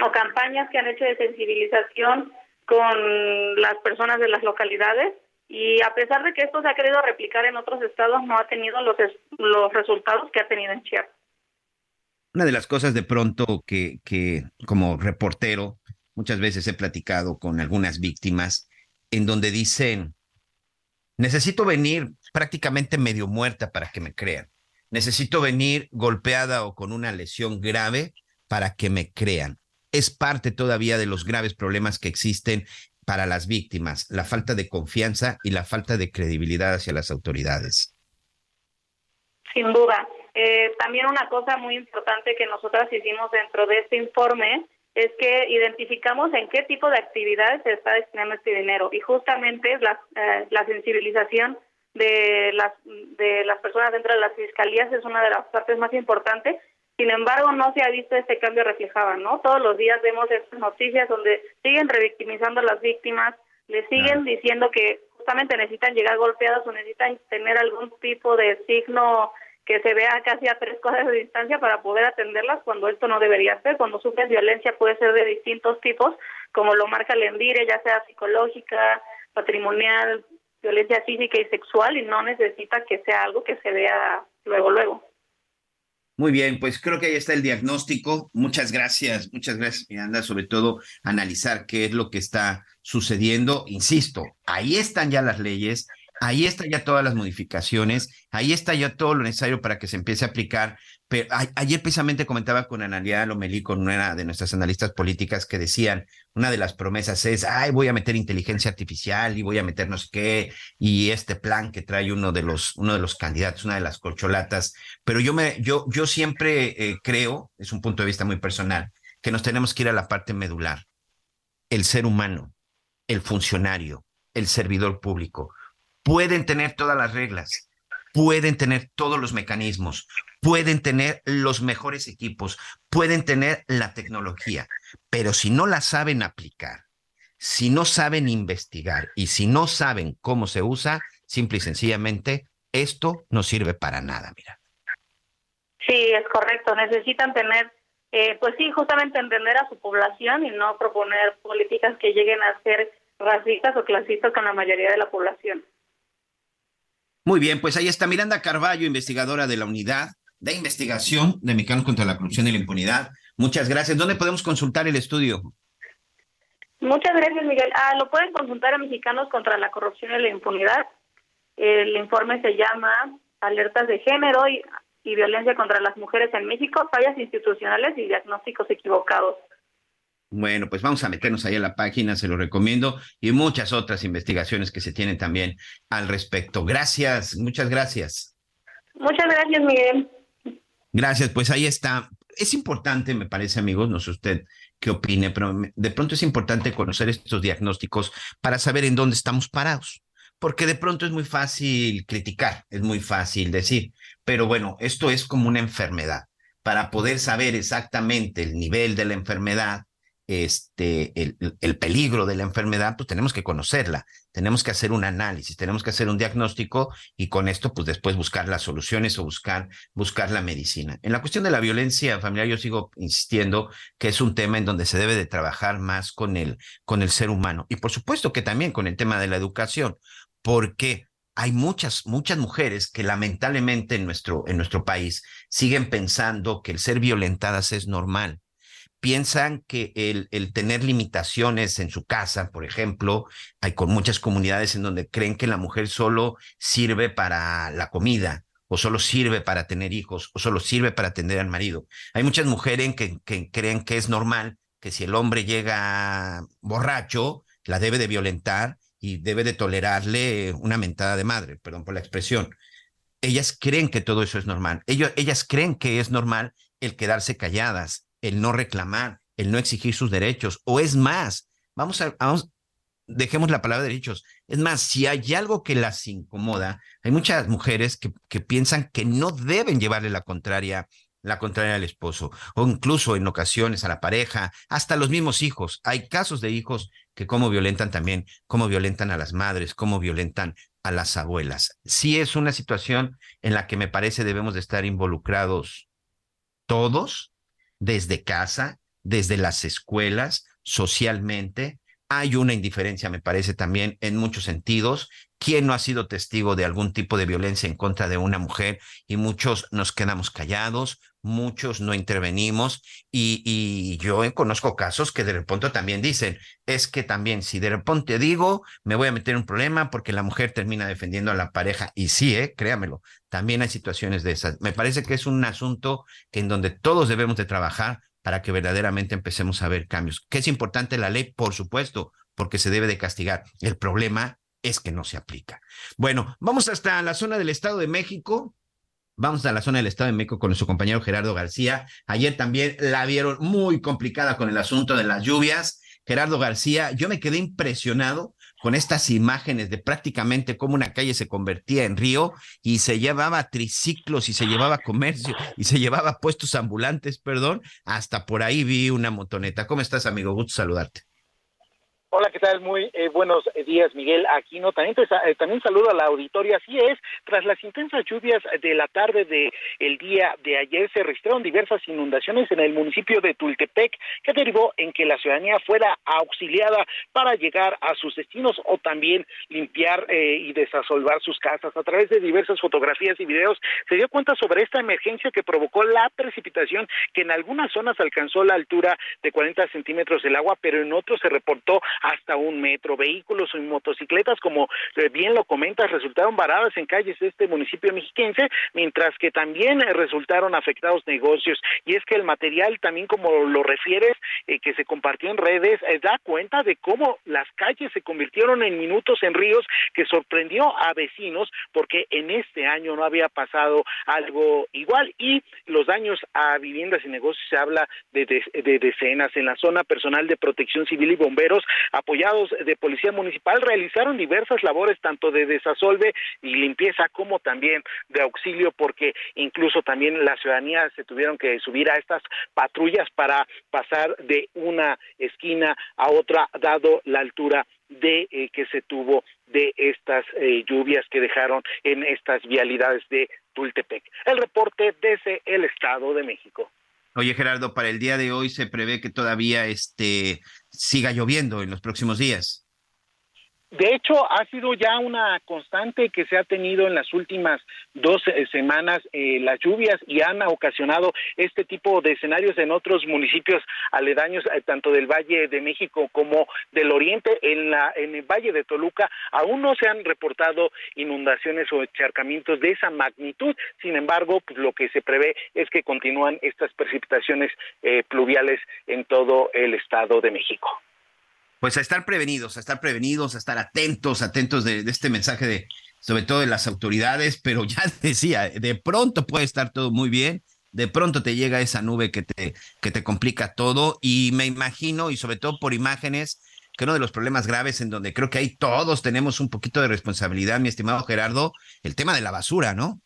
o campañas que han hecho de sensibilización con las personas de las localidades y a pesar de que esto se ha querido replicar en otros estados no ha tenido los, los resultados que ha tenido en Chiapas. Una de las cosas de pronto que, que como reportero muchas veces he platicado con algunas víctimas en donde dicen, necesito venir prácticamente medio muerta para que me crean. Necesito venir golpeada o con una lesión grave para que me crean. Es parte todavía de los graves problemas que existen para las víctimas, la falta de confianza y la falta de credibilidad hacia las autoridades. Sin duda. Eh, también una cosa muy importante que nosotras hicimos dentro de este informe es que identificamos en qué tipo de actividades se está destinando este dinero y justamente la, eh, la sensibilización de las de las personas dentro de las fiscalías es una de las partes más importantes. Sin embargo, no se ha visto este cambio reflejado, ¿no? Todos los días vemos estas noticias donde siguen revictimizando a las víctimas, le siguen diciendo que justamente necesitan llegar golpeados o necesitan tener algún tipo de signo que se vea casi a tres cuadras de distancia para poder atenderlas cuando esto no debería ser. Cuando sufren violencia puede ser de distintos tipos, como lo marca el ENDIRE, ya sea psicológica, patrimonial, violencia física y sexual, y no necesita que sea algo que se vea luego, luego. Muy bien, pues creo que ahí está el diagnóstico. Muchas gracias, muchas gracias, Miranda, sobre todo analizar qué es lo que está sucediendo. Insisto, ahí están ya las leyes, ahí están ya todas las modificaciones, ahí está ya todo lo necesario para que se empiece a aplicar. Pero ayer precisamente comentaba con Analia Lomelí, con una de nuestras analistas políticas, que decían, una de las promesas es, ay, voy a meter inteligencia artificial y voy a meter no sé qué, y este plan que trae uno de los, uno de los candidatos, una de las corcholatas. Pero yo me, yo, yo siempre eh, creo, es un punto de vista muy personal, que nos tenemos que ir a la parte medular. El ser humano, el funcionario, el servidor público, pueden tener todas las reglas, pueden tener todos los mecanismos, pueden tener los mejores equipos, pueden tener la tecnología, pero si no la saben aplicar, si no saben investigar y si no saben cómo se usa, simple y sencillamente, esto no sirve para nada, mira. Sí, es correcto. Necesitan tener, eh, pues sí, justamente entender a su población y no proponer políticas que lleguen a ser racistas o clasistas con la mayoría de la población. Muy bien, pues ahí está Miranda Carballo, investigadora de la Unidad de Investigación de Mexicanos contra la Corrupción y la Impunidad. Muchas gracias. ¿Dónde podemos consultar el estudio? Muchas gracias, Miguel. Ah, lo pueden consultar a Mexicanos contra la Corrupción y la Impunidad. El informe se llama Alertas de Género y, y Violencia contra las Mujeres en México, fallas institucionales y diagnósticos equivocados. Bueno, pues vamos a meternos ahí a la página, se lo recomiendo, y muchas otras investigaciones que se tienen también al respecto. Gracias, muchas gracias. Muchas gracias, Miguel. Gracias, pues ahí está. Es importante, me parece, amigos, no sé usted qué opine, pero de pronto es importante conocer estos diagnósticos para saber en dónde estamos parados, porque de pronto es muy fácil criticar, es muy fácil decir, pero bueno, esto es como una enfermedad. Para poder saber exactamente el nivel de la enfermedad, este, el, el, peligro de la enfermedad, pues tenemos que conocerla, tenemos que hacer un análisis, tenemos que hacer un diagnóstico y con esto, pues después buscar las soluciones o buscar, buscar la medicina. En la cuestión de la violencia familiar, yo sigo insistiendo que es un tema en donde se debe de trabajar más con el, con el ser humano y por supuesto que también con el tema de la educación, porque hay muchas, muchas mujeres que lamentablemente en nuestro, en nuestro país siguen pensando que el ser violentadas es normal piensan que el, el, tener limitaciones en su casa, por ejemplo, hay con muchas comunidades en donde creen que la mujer solo sirve para la comida, o solo sirve para tener hijos, o solo sirve para atender al marido. Hay muchas mujeres que, que creen que es normal que si el hombre llega borracho, la debe de violentar y debe de tolerarle una mentada de madre, perdón por la expresión. Ellas creen que todo eso es normal. Ellas creen que es normal el quedarse calladas, el no reclamar, el no exigir sus derechos, o es más, vamos a, vamos, dejemos la palabra derechos, es más, si hay algo que las incomoda, hay muchas mujeres que, que piensan que no deben llevarle la contraria la contraria al esposo, o incluso en ocasiones a la pareja, hasta los mismos hijos. Hay casos de hijos que como violentan también, como violentan a las madres, como violentan a las abuelas. Sí es una situación en la que me parece debemos de estar involucrados todos, desde casa, desde las escuelas, socialmente. Hay una indiferencia, me parece, también en muchos sentidos. ¿Quién no ha sido testigo de algún tipo de violencia en contra de una mujer? Y muchos nos quedamos callados, muchos no intervenimos y, yo conozco casos que de repente también dicen, es que también si de repente digo, me voy a meter en un problema porque la mujer termina defendiendo a la pareja y sí, eh, créamelo, también hay situaciones de esas. Me parece que es un asunto en donde todos debemos de trabajar para que verdaderamente empecemos a ver cambios. ¿Qué es importante la ley? Por supuesto, porque se debe de castigar. El problema es que no se aplica. Bueno, vamos hasta la zona del Estado de México. Vamos a la zona del Estado de México con nuestro compañero Gerardo García. Ayer también la vieron muy complicada con el asunto de las lluvias. Gerardo García, yo me quedé impresionado con estas imágenes de prácticamente cómo una calle se convertía en río y se llevaba triciclos y se llevaba comercio y se llevaba puestos ambulantes, perdón, hasta por ahí vi una motoneta. ¿Cómo estás, amigo? Gusto saludarte. Hola, ¿qué tal? Muy eh, buenos días, Miguel Aquino. También, eh, también saludo a la auditoría. Así es, tras las intensas lluvias de la tarde de el día de ayer, se registraron diversas inundaciones en el municipio de Tultepec, que derivó en que la ciudadanía fuera auxiliada para llegar a sus destinos o también limpiar eh, y desasolvar sus casas. A través de diversas fotografías y videos, se dio cuenta sobre esta emergencia que provocó la precipitación que en algunas zonas alcanzó la altura de 40 centímetros del agua, pero en otros se reportó hasta un metro. Vehículos y motocicletas, como bien lo comentas, resultaron varadas en calles de este municipio mexiquense, mientras que también resultaron afectados negocios. Y es que el material, también como lo refieres, eh, que se compartió en redes, eh, da cuenta de cómo las calles se convirtieron en minutos en ríos, que sorprendió a vecinos porque en este año no había pasado algo igual. Y los daños a viviendas y negocios se habla de, de decenas. En la zona personal de protección civil y bomberos apoyados de Policía Municipal, realizaron diversas labores tanto de desasolve y limpieza como también de auxilio, porque incluso también la ciudadanía se tuvieron que subir a estas patrullas para pasar de una esquina a otra, dado la altura de eh, que se tuvo de estas eh, lluvias que dejaron en estas vialidades de Tultepec. El reporte desde el Estado de México. Oye, Gerardo, para el día de hoy se prevé que todavía este siga lloviendo en los próximos días. De hecho, ha sido ya una constante que se ha tenido en las últimas dos eh, semanas eh, las lluvias y han ocasionado este tipo de escenarios en otros municipios aledaños, eh, tanto del Valle de México como del Oriente. En, la, en el Valle de Toluca aún no se han reportado inundaciones o encharcamientos de esa magnitud. Sin embargo, pues, lo que se prevé es que continúan estas precipitaciones pluviales en todo el Estado de México pues a estar prevenidos, a estar prevenidos, a estar atentos, atentos de, este mensaje de, sobre todo de las autoridades, pero ya decía, de pronto puede estar todo muy bien, de pronto te llega esa nube que te, que te complica todo y me imagino, y sobre todo por imágenes, que uno de los problemas graves en donde creo que ahí todos tenemos un poquito de responsabilidad, mi estimado Gerardo, el tema de la basura, ¿no?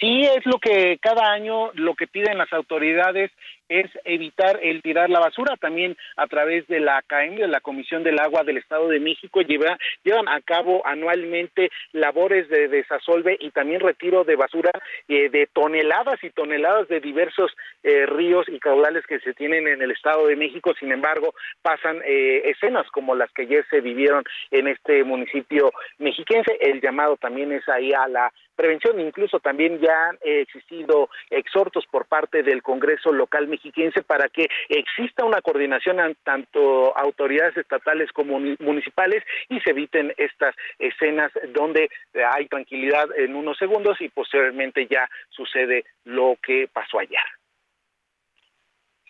Sí, es lo que cada año lo que piden las autoridades es evitar el tirar la basura. También a través de la CAEM, de la Comisión del Agua del Estado de México, lleva, llevan a cabo anualmente labores de desasolve y también retiro de basura eh, de toneladas y toneladas de diversos eh, ríos y caudales que se tienen en el Estado de México. Sin embargo, pasan eh, escenas como las que ayer se vivieron en este municipio mexiquense. El llamado también es ahí a la prevención. Incluso también ya han existido exhortos por parte del Congreso local mexicano para que exista una coordinación tanto autoridades estatales como municipales y se eviten estas escenas donde hay tranquilidad en unos segundos y posteriormente ya sucede lo que pasó ayer.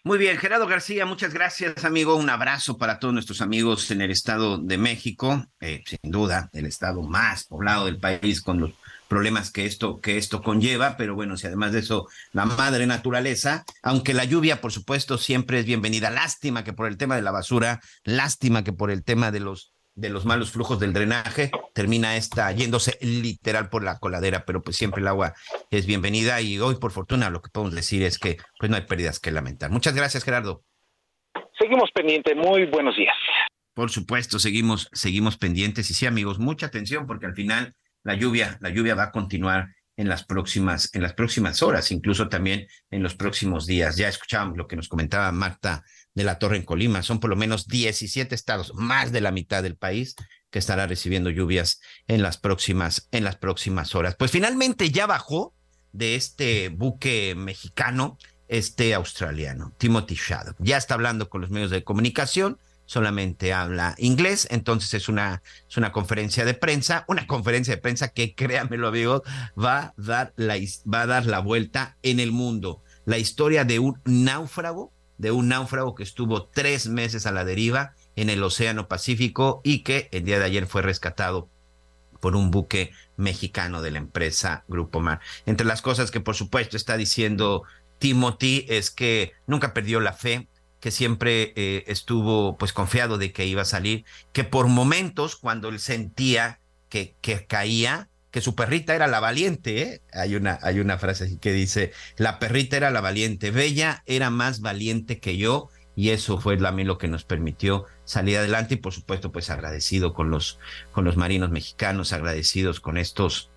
Muy bien, Gerardo García, muchas gracias, amigo. Un abrazo para todos nuestros amigos en el Estado de México, eh, sin duda, el estado más poblado del país con los problemas que esto, que esto conlleva, pero bueno, si además de eso, la madre naturaleza, aunque la lluvia, por supuesto, siempre es bienvenida. Lástima que por el tema de la basura, lástima que por el tema de los de los malos flujos del drenaje, termina esta yéndose literal por la coladera, pero pues siempre el agua es bienvenida y hoy por fortuna lo que podemos decir es que pues no hay pérdidas que lamentar. Muchas gracias, Gerardo. Seguimos pendientes, muy buenos días. Por supuesto, seguimos, seguimos pendientes y sí, amigos, mucha atención porque al final la lluvia, la lluvia va a continuar en las próximas, en las próximas horas, incluso también en los próximos días. Ya escuchábamos lo que nos comentaba Marta de la Torre en Colima. Son por lo menos 17 estados, más de la mitad del país, que estará recibiendo lluvias en las próximas, en las próximas horas. Pues finalmente ya bajó de este buque mexicano, este australiano, Timothy Shadow. Ya está hablando con los medios de comunicación solamente habla inglés, entonces es una, es una conferencia de prensa, una conferencia de prensa que, créanmelo amigos, va a, dar la, va a dar la vuelta en el mundo. La historia de un náufrago, de un náufrago que estuvo tres meses a la deriva en el Océano Pacífico y que el día de ayer fue rescatado por un buque mexicano de la empresa Grupo Mar. Entre las cosas que por supuesto está diciendo Timothy es que nunca perdió la fe, que siempre eh, estuvo pues confiado de que iba a salir, que por momentos cuando él sentía que, que caía, que su perrita era la valiente, ¿eh? hay, una, hay una frase que dice, la perrita era la valiente, Bella era más valiente que yo y eso fue también lo que nos permitió salir adelante y por supuesto pues agradecido con los, con los marinos mexicanos, agradecidos con estos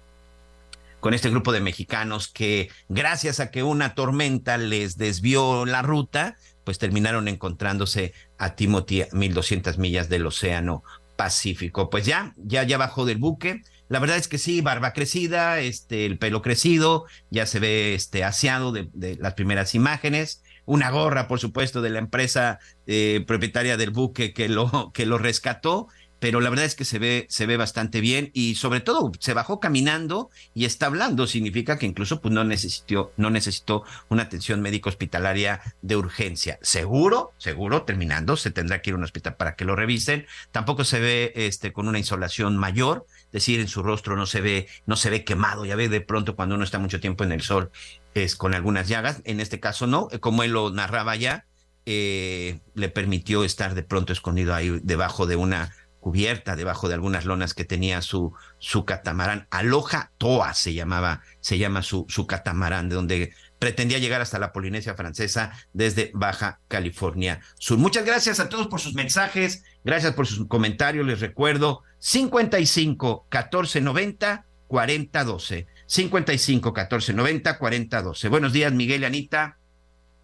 con este grupo de mexicanos que gracias a que una tormenta les desvió la ruta, pues terminaron encontrándose a Timothy a 1200 millas del Océano Pacífico. Pues ya, ya, ya bajó del buque. La verdad es que sí, barba crecida, este, el pelo crecido, ya se ve este aseado de, de las primeras imágenes. Una gorra, por supuesto, de la empresa eh, propietaria del buque que lo, que lo rescató pero la verdad es que se ve, se ve bastante bien y sobre todo se bajó caminando y está hablando. Significa que incluso pues, no, necesitó, no necesitó una atención médico hospitalaria de urgencia. Seguro, seguro, terminando, se tendrá que ir a un hospital para que lo revisen. Tampoco se ve este, con una insolación mayor, es decir, en su rostro no se ve, no se ve quemado. Ya ve de pronto cuando uno está mucho tiempo en el sol, es con algunas llagas. En este caso no, como él lo narraba ya, eh, le permitió estar de pronto escondido ahí debajo de una cubierta, debajo de algunas lonas que tenía su, su catamarán. Aloha Toa se llamaba, se llama su, su catamarán, de donde pretendía llegar hasta la Polinesia francesa desde Baja California Sur. Muchas gracias a todos por sus mensajes, gracias por sus comentarios, les recuerdo 55 14 90 40 12. 55 14 90 40 12. Buenos días, Miguel y Anita.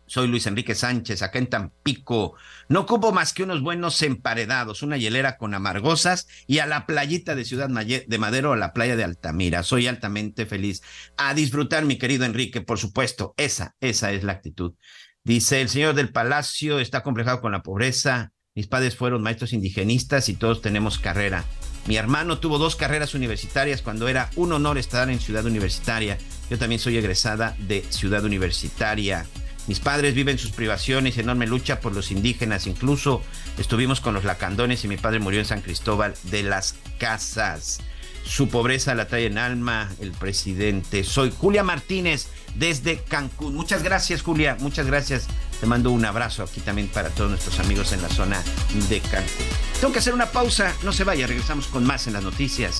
Soy Luis Enrique Sánchez, acá en Tampico. No ocupo más que unos buenos emparedados, una hielera con amargosas y a la playita de Ciudad de Madero, a la playa de Altamira. Soy altamente feliz. A disfrutar, mi querido Enrique, por supuesto. Esa, esa es la actitud. Dice, el señor del palacio está complejado con la pobreza. Mis padres fueron maestros indigenistas y todos tenemos carrera. Mi hermano tuvo dos carreras universitarias cuando era un honor estar en Ciudad Universitaria. Yo también soy egresada de Ciudad Universitaria. Mis padres viven sus privaciones enorme lucha por los indígenas. Incluso estuvimos con los lacandones y mi padre murió en San Cristóbal de las Casas. Su pobreza la trae en alma el presidente. Soy Julia Martínez desde Cancún. Muchas gracias, Julia. Muchas gracias. Te mando un abrazo aquí también para todos nuestros amigos en la zona de Cancún. Tengo que hacer una pausa. No se vaya. Regresamos con más en las noticias.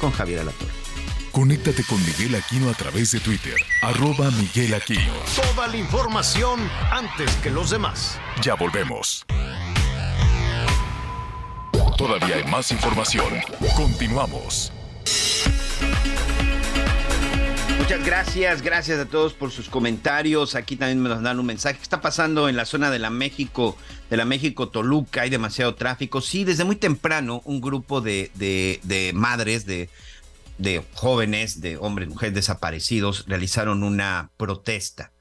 Con Javier Alatorre. Conéctate con Miguel Aquino a través de Twitter, arroba Miguel Aquino. Toda la información antes que los demás. Ya volvemos. Todavía hay más información. Continuamos. Muchas gracias, gracias a todos por sus comentarios. Aquí también me nos dan un mensaje. ¿Qué está pasando en la zona de la México, de la México Toluca? Hay demasiado tráfico. Sí, desde muy temprano un grupo de, de, de madres, de, de jóvenes, de hombres, mujeres desaparecidos, realizaron una protesta.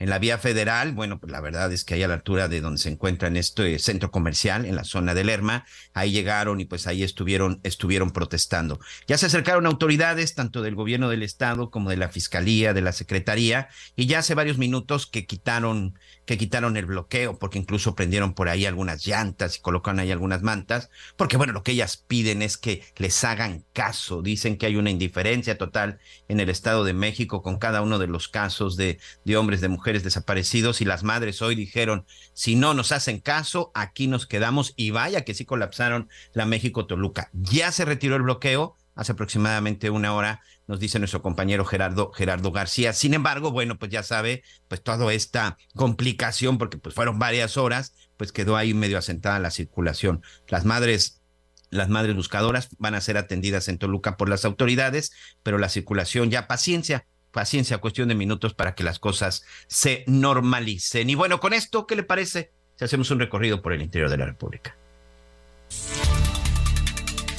En la vía federal, bueno, pues la verdad es que ahí a la altura de donde se encuentra en este centro comercial, en la zona de Lerma, ahí llegaron y pues ahí estuvieron, estuvieron protestando. Ya se acercaron autoridades, tanto del gobierno del estado como de la fiscalía, de la secretaría, y ya hace varios minutos que quitaron, que quitaron el bloqueo, porque incluso prendieron por ahí algunas llantas y colocaron ahí algunas mantas, porque bueno, lo que ellas piden es que les hagan caso. Dicen que hay una indiferencia total en el Estado de México con cada uno de los casos de, de hombres, de mujeres desaparecidos y las madres hoy dijeron, si no nos hacen caso, aquí nos quedamos y vaya que sí colapsaron la México Toluca. Ya se retiró el bloqueo hace aproximadamente una hora, nos dice nuestro compañero Gerardo, Gerardo García. Sin embargo, bueno, pues ya sabe, pues toda esta complicación, porque pues fueron varias horas, pues quedó ahí medio asentada la circulación. Las madres las madres buscadoras van a ser atendidas en Toluca por las autoridades, pero la circulación ya paciencia, paciencia, cuestión de minutos para que las cosas se normalicen. Y bueno, con esto, ¿qué le parece si hacemos un recorrido por el interior de la República?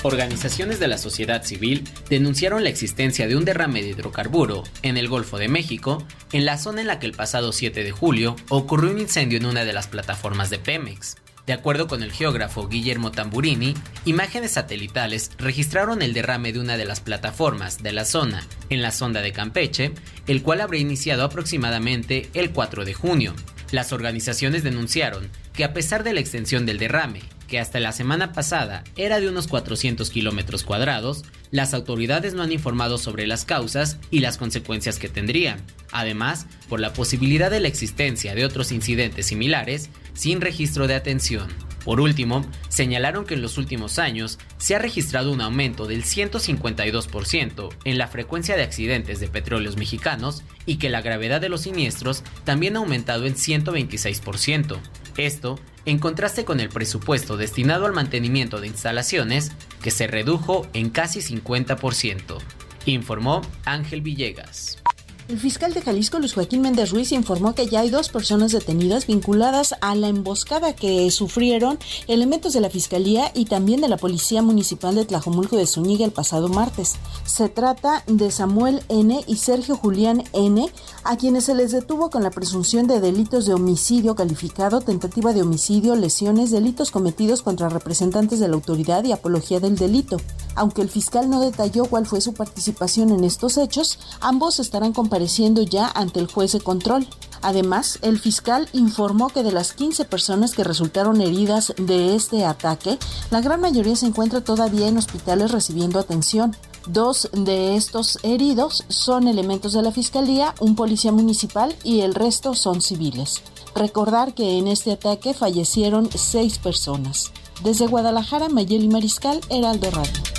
Organizaciones de la sociedad civil denunciaron la existencia de un derrame de hidrocarburo en el Golfo de México, en la zona en la que el pasado 7 de julio ocurrió un incendio en una de las plataformas de Pemex. De acuerdo con el geógrafo Guillermo Tamburini, imágenes satelitales registraron el derrame de una de las plataformas de la zona en la sonda de Campeche, el cual habría iniciado aproximadamente el 4 de junio. Las organizaciones denunciaron que a pesar de la extensión del derrame, que hasta la semana pasada era de unos 400 kilómetros cuadrados, las autoridades no han informado sobre las causas y las consecuencias que tendrían. Además, por la posibilidad de la existencia de otros incidentes similares sin registro de atención. Por último, señalaron que en los últimos años se ha registrado un aumento del 152% en la frecuencia de accidentes de petróleos mexicanos y que la gravedad de los siniestros también ha aumentado en 126%. Esto en contraste con el presupuesto destinado al mantenimiento de instalaciones, que se redujo en casi 50%, informó Ángel Villegas. El fiscal de Jalisco, Luis Joaquín Méndez Ruiz, informó que ya hay dos personas detenidas vinculadas a la emboscada que sufrieron elementos de la Fiscalía y también de la Policía Municipal de Tlajomulco de Zúñiga el pasado martes. Se trata de Samuel N. y Sergio Julián N., a quienes se les detuvo con la presunción de delitos de homicidio calificado, tentativa de homicidio, lesiones, delitos cometidos contra representantes de la autoridad y apología del delito. Aunque el fiscal no detalló cuál fue su participación en estos hechos, ambos estarán compareciendo ya ante el juez de control. Además, el fiscal informó que de las 15 personas que resultaron heridas de este ataque, la gran mayoría se encuentra todavía en hospitales recibiendo atención. Dos de estos heridos son elementos de la Fiscalía, un policía municipal y el resto son civiles. Recordar que en este ataque fallecieron seis personas. Desde Guadalajara, Mayeli Mariscal, Heraldo Radio.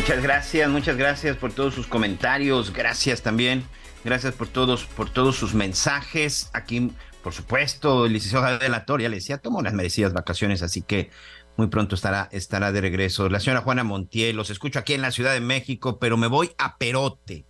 Muchas gracias, muchas gracias por todos sus comentarios. Gracias también. Gracias por todos, por todos sus mensajes. Aquí, por supuesto, el licenciado Javier la Toria le decía, tomó unas merecidas vacaciones, así que muy pronto estará, estará de regreso. La señora Juana Montiel, los escucho aquí en la Ciudad de México, pero me voy a Perote,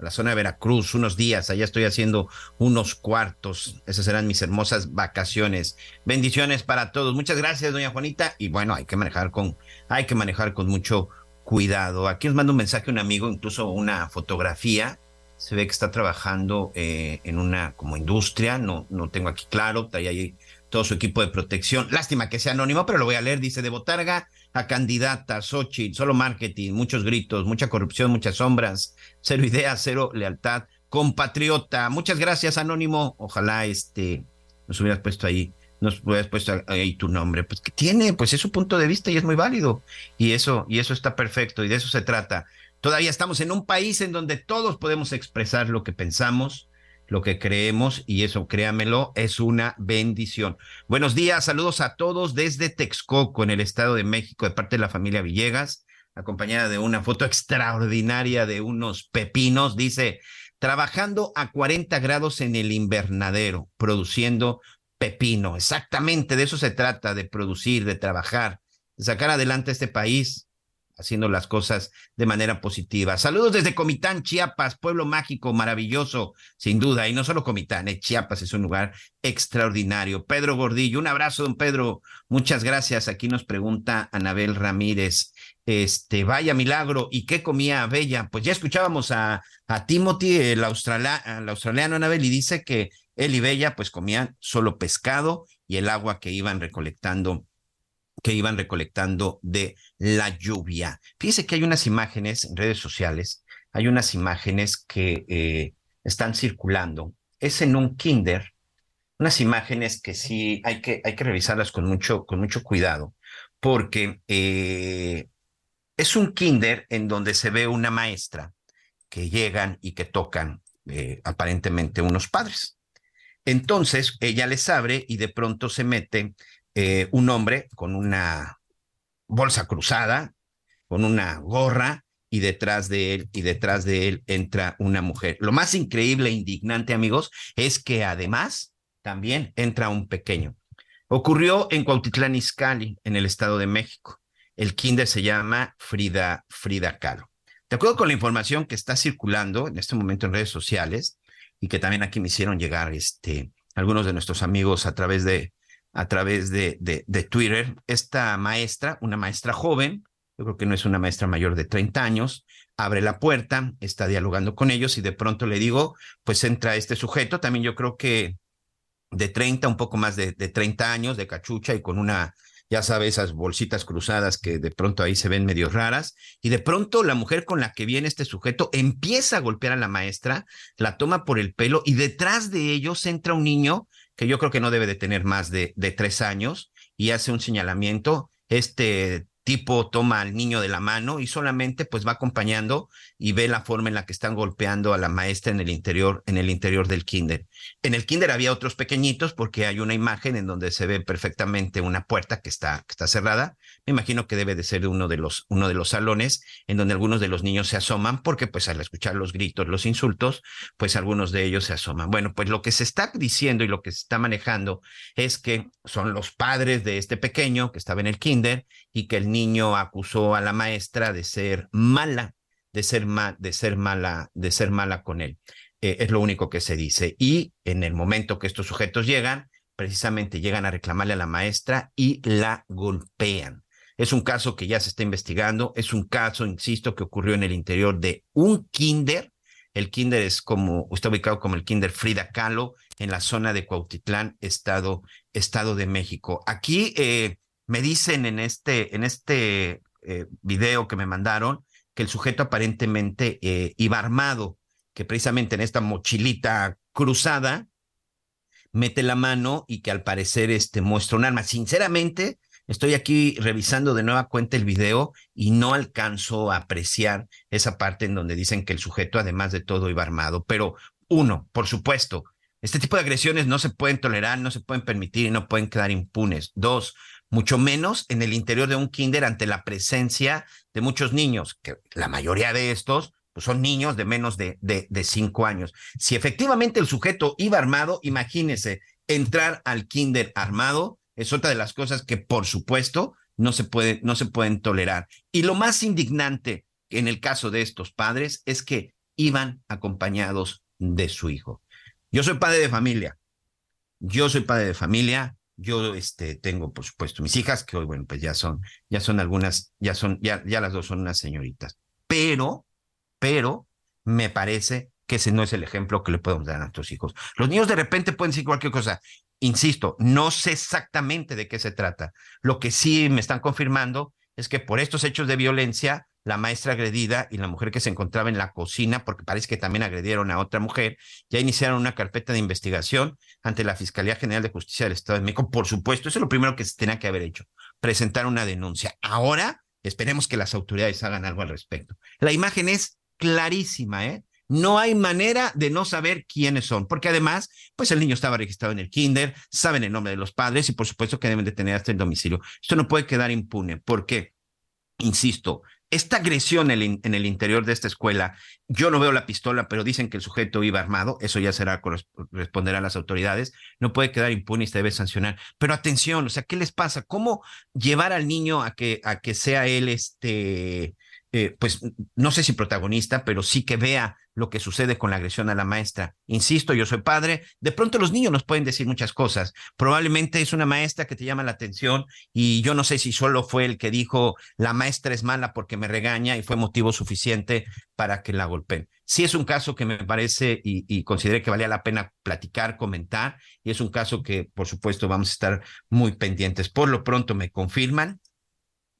a la zona de Veracruz, unos días. Allá estoy haciendo unos cuartos. Esas serán mis hermosas vacaciones. Bendiciones para todos. Muchas gracias, doña Juanita. Y bueno, hay que manejar con, hay que manejar con mucho cuidado. Aquí nos manda un mensaje un amigo, incluso una fotografía. Se ve que está trabajando eh, en una como industria, no, no tengo aquí claro, está ahí todo su equipo de protección. Lástima que sea anónimo, pero lo voy a leer. Dice de Botarga a candidata, Xochitl, solo marketing, muchos gritos, mucha corrupción, muchas sombras, cero idea, cero lealtad. Compatriota, muchas gracias, Anónimo. Ojalá este nos hubieras puesto ahí nos hubieras puesto ahí tu nombre, pues que tiene, pues es su punto de vista y es muy válido. Y eso, y eso está perfecto, y de eso se trata. Todavía estamos en un país en donde todos podemos expresar lo que pensamos, lo que creemos, y eso, créamelo, es una bendición. Buenos días, saludos a todos desde Texcoco, en el Estado de México, de parte de la familia Villegas, acompañada de una foto extraordinaria de unos pepinos, dice, trabajando a 40 grados en el invernadero, produciendo pepino. Exactamente de eso se trata, de producir, de trabajar, de sacar adelante este país, haciendo las cosas de manera positiva. Saludos desde Comitán, Chiapas, pueblo mágico, maravilloso, sin duda. Y no solo Comitán, eh, Chiapas es un lugar extraordinario. Pedro Gordillo, un abrazo, don Pedro. Muchas gracias. Aquí nos pregunta Anabel Ramírez. Este, vaya milagro, ¿y qué comía Bella? Pues ya escuchábamos a, a Timothy, el, australiano, el australiano Anabel, y dice que él y Bella pues comían solo pescado y el agua que iban recolectando que iban recolectando de la lluvia. Fíjese que hay unas imágenes en redes sociales, hay unas imágenes que eh, están circulando. Es en un kinder, unas imágenes que sí hay que, hay que revisarlas con mucho, con mucho cuidado, porque eh, es un kinder en donde se ve una maestra que llegan y que tocan eh, aparentemente unos padres. Entonces ella les abre y de pronto se mete eh, un hombre con una bolsa cruzada, con una gorra, y detrás de él, y detrás de él entra una mujer. Lo más increíble e indignante, amigos, es que además también entra un pequeño. Ocurrió en Cuautitlán Izcalli, en el Estado de México. El kinder se llama Frida, Frida Kahlo. De acuerdo con la información que está circulando en este momento en redes sociales, y que también aquí me hicieron llegar este, algunos de nuestros amigos a través de, a través de, de, Twitter. Esta maestra, una maestra joven, yo creo que no es una maestra mayor de 30 años, abre la puerta, está dialogando con ellos y de pronto le digo, pues entra este sujeto, también yo creo que de 30, un poco más de, de 30 años, de cachucha y con una ya sabe, esas bolsitas cruzadas que de pronto ahí se ven medio raras, y de pronto la mujer con la que viene este sujeto empieza a golpear a la maestra, la toma por el pelo y detrás de ellos entra un niño que yo creo que no debe de tener más de, de tres años y hace un señalamiento. Este tipo toma al niño de la mano y solamente pues va acompañando y ve la forma en la que están golpeando a la maestra en el interior, en el interior del kinder. En el kinder había otros pequeñitos porque hay una imagen en donde se ve perfectamente una puerta que está, que está cerrada. Me imagino que debe de ser uno de los, uno de los salones en donde algunos de los niños se asoman porque pues al escuchar los gritos, los insultos, pues algunos de ellos se asoman. Bueno, pues lo que se está diciendo y lo que se está manejando es que son los padres de este pequeño que estaba en el kinder y que el niño acusó a la maestra de ser mala, de ser, de ser mala, de ser mala con él. Eh, es lo único que se dice. Y en el momento que estos sujetos llegan, precisamente llegan a reclamarle a la maestra y la golpean. Es un caso que ya se está investigando, es un caso, insisto, que ocurrió en el interior de un kinder. El kinder es como, está ubicado como el kinder Frida Kahlo en la zona de Cuautitlán, Estado, Estado de México. Aquí eh, me dicen en este, en este eh, video que me mandaron que el sujeto aparentemente iba armado, que precisamente en esta mochilita cruzada mete la mano y que al parecer este, muestra un arma. Sinceramente, estoy aquí revisando de nueva cuenta el video y no alcanzo a apreciar esa parte en donde dicen que el sujeto, además de todo, iba armado. Pero uno, por supuesto, este tipo de agresiones no se pueden tolerar, no se pueden permitir y no pueden quedar impunes. Dos, mucho menos en el interior de un kinder ante la presencia de muchos niños, que la mayoría de estos pues son niños de menos de, de, de cinco años. Si efectivamente el sujeto iba armado, imagínese, entrar al kinder armado es otra de las cosas que, por supuesto, no se, no se pueden tolerar. Y lo más indignante en el caso de estos padres es que iban acompañados de su hijo. Yo soy padre de familia. Yo soy padre de familia yo este, tengo, por supuesto, mis hijas, que hoy, bueno, pues ya son, ya son algunas, ya son, ya, ya las dos son unas señoritas. Pero, pero, me parece que ese no es el ejemplo que le podemos dar a nuestros hijos. Los niños de repente pueden decir cualquier cosa. Insisto, no sé exactamente de qué se trata. Lo que sí me están confirmando es que por estos hechos de violencia, la maestra agredida y la mujer que se encontraba en la cocina, porque parece que también agredieron a otra mujer, ya iniciaron una carpeta de investigación ante la Fiscalía General de Justicia del Estado de México. Por supuesto, eso es lo primero que se tenía que haber hecho, presentar una denuncia. Ahora esperemos que las autoridades hagan algo al respecto. La imagen es clarísima, ¿eh? No hay manera de no saber quiénes son, porque además, pues el niño estaba registrado en el kinder, saben el nombre de los padres y por supuesto que deben de tener hasta el domicilio. Esto no puede quedar impune, porque, insisto, esta agresión en el, interior de esta escuela, yo no veo la pistola, pero dicen que el sujeto iba armado, eso ya será responderá a las autoridades, no puede quedar impune y se debe sancionar. Pero atención, o sea, ¿qué les pasa? ¿Cómo llevar al niño a que, a que sea él este, eh, pues no sé si protagonista, pero sí que vea lo que sucede con la agresión a la maestra. Insisto, yo soy padre, de pronto los niños nos pueden decir muchas cosas. Probablemente es una maestra que te llama la atención y yo no sé si solo fue el que dijo la maestra es mala porque me regaña y fue motivo suficiente para que la golpeen. Sí es un caso que me parece y, y consideré que valía la pena platicar, comentar y es un caso que por supuesto vamos a estar muy pendientes. Por lo pronto me confirman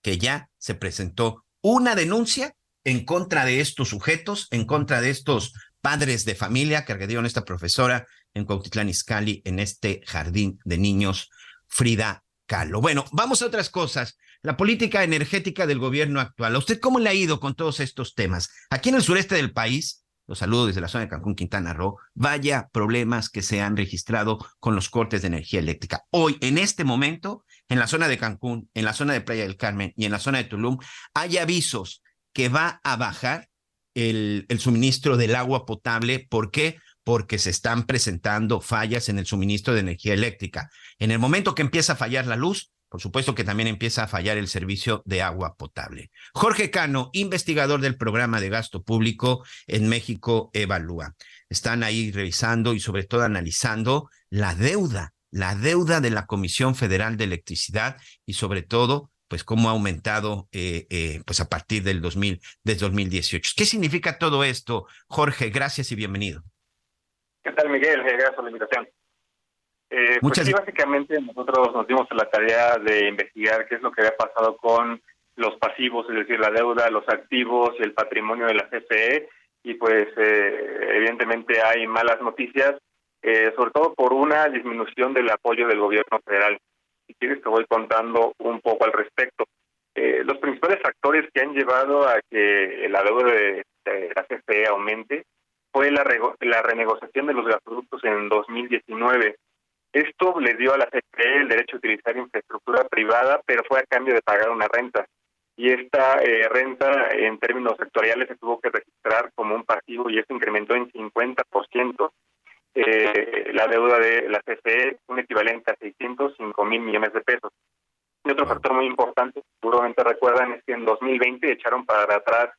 que ya se presentó una denuncia en contra de estos sujetos, en contra de estos padres de familia que agredieron esta profesora en Cuautitlán Izcalli, en este jardín de niños Frida Kahlo. Bueno, vamos a otras cosas. La política energética del gobierno actual. ¿A usted cómo le ha ido con todos estos temas? Aquí en el sureste del país, los saludo desde la zona de Cancún, Quintana Roo, vaya problemas que se han registrado con los cortes de energía eléctrica. Hoy, en este momento, en la zona de Cancún, en la zona de Playa del Carmen y en la zona de Tulum, hay avisos que va a bajar el, suministro del agua potable. ¿Por qué? Porque se están presentando fallas en el suministro de energía eléctrica. En el momento que empieza a fallar la luz, por supuesto que también empieza a fallar el servicio de agua potable. Jorge Cano, investigador del programa de gasto público en México Evalúa. Están ahí revisando y sobre todo analizando la deuda la deuda de la Comisión Federal de Electricidad y sobre todo pues cómo ha aumentado eh, eh, pues a partir del 2000, del 2018. ¿Qué significa todo esto? Jorge, gracias y bienvenido. ¿Qué tal, Miguel? Eh, gracias por la invitación. Eh, pues sí, básicamente nosotros nos dimos la tarea de investigar qué es lo que había pasado con los pasivos, es decir, la deuda, los activos y el patrimonio de la CFE, y pues evidentemente hay malas noticias eh, sobre todo por una disminución del apoyo del gobierno federal. Si quieres te voy contando un poco al respecto. eh, los principales factores que han llevado a que la deuda de, la CFE aumente fue la, la renegociación de los gasoductos en 2019. Esto le dio a la CFE el derecho a utilizar infraestructura privada, pero fue a cambio de pagar una renta. Y esta eh, renta, en términos sectoriales, se tuvo que registrar como un pasivo y esto incrementó en 50% eh, la deuda de la CFE, un equivalente a 605 mil millones de pesos. Y otro factor muy importante, seguramente recuerdan, es que en 2020 echaron para atrás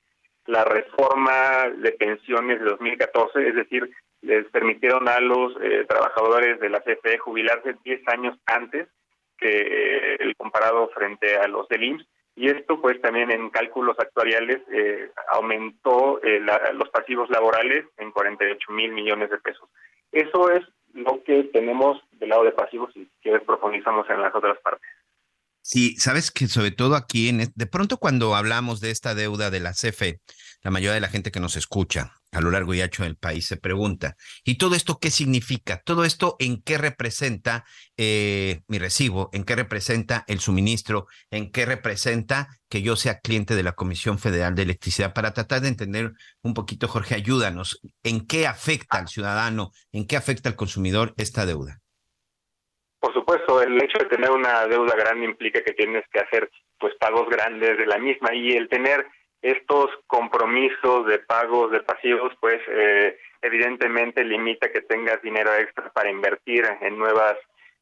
la reforma de pensiones de 2014, es decir, les permitieron a los eh, trabajadores de la CFE jubilarse 10 años antes que eh, el comparado frente a los del IMSS y esto pues también en cálculos actuariales eh, aumentó los pasivos laborales en 48 mil millones de pesos. Eso es lo que tenemos del lado de pasivos y quieres profundizamos en las otras partes. Sí, sabes que sobre todo aquí, en, de pronto cuando hablamos de esta deuda de la CFE, la mayoría de la gente que nos escucha a lo largo y ancho del país se pregunta, ¿y todo esto qué significa? ¿Todo esto en qué representa eh, mi recibo? ¿En qué representa el suministro? ¿En qué representa que yo sea cliente de la Comisión Federal de Electricidad? Para tratar de entender un poquito, Jorge, ayúdanos, ¿en qué afecta al ciudadano? ¿En qué afecta al consumidor esta deuda? Por supuesto, el hecho de tener una deuda grande implica que tienes que hacer pues pagos grandes de la misma y el tener estos compromisos de pagos de pasivos pues eh, evidentemente limita que tengas dinero extra para invertir en nuevas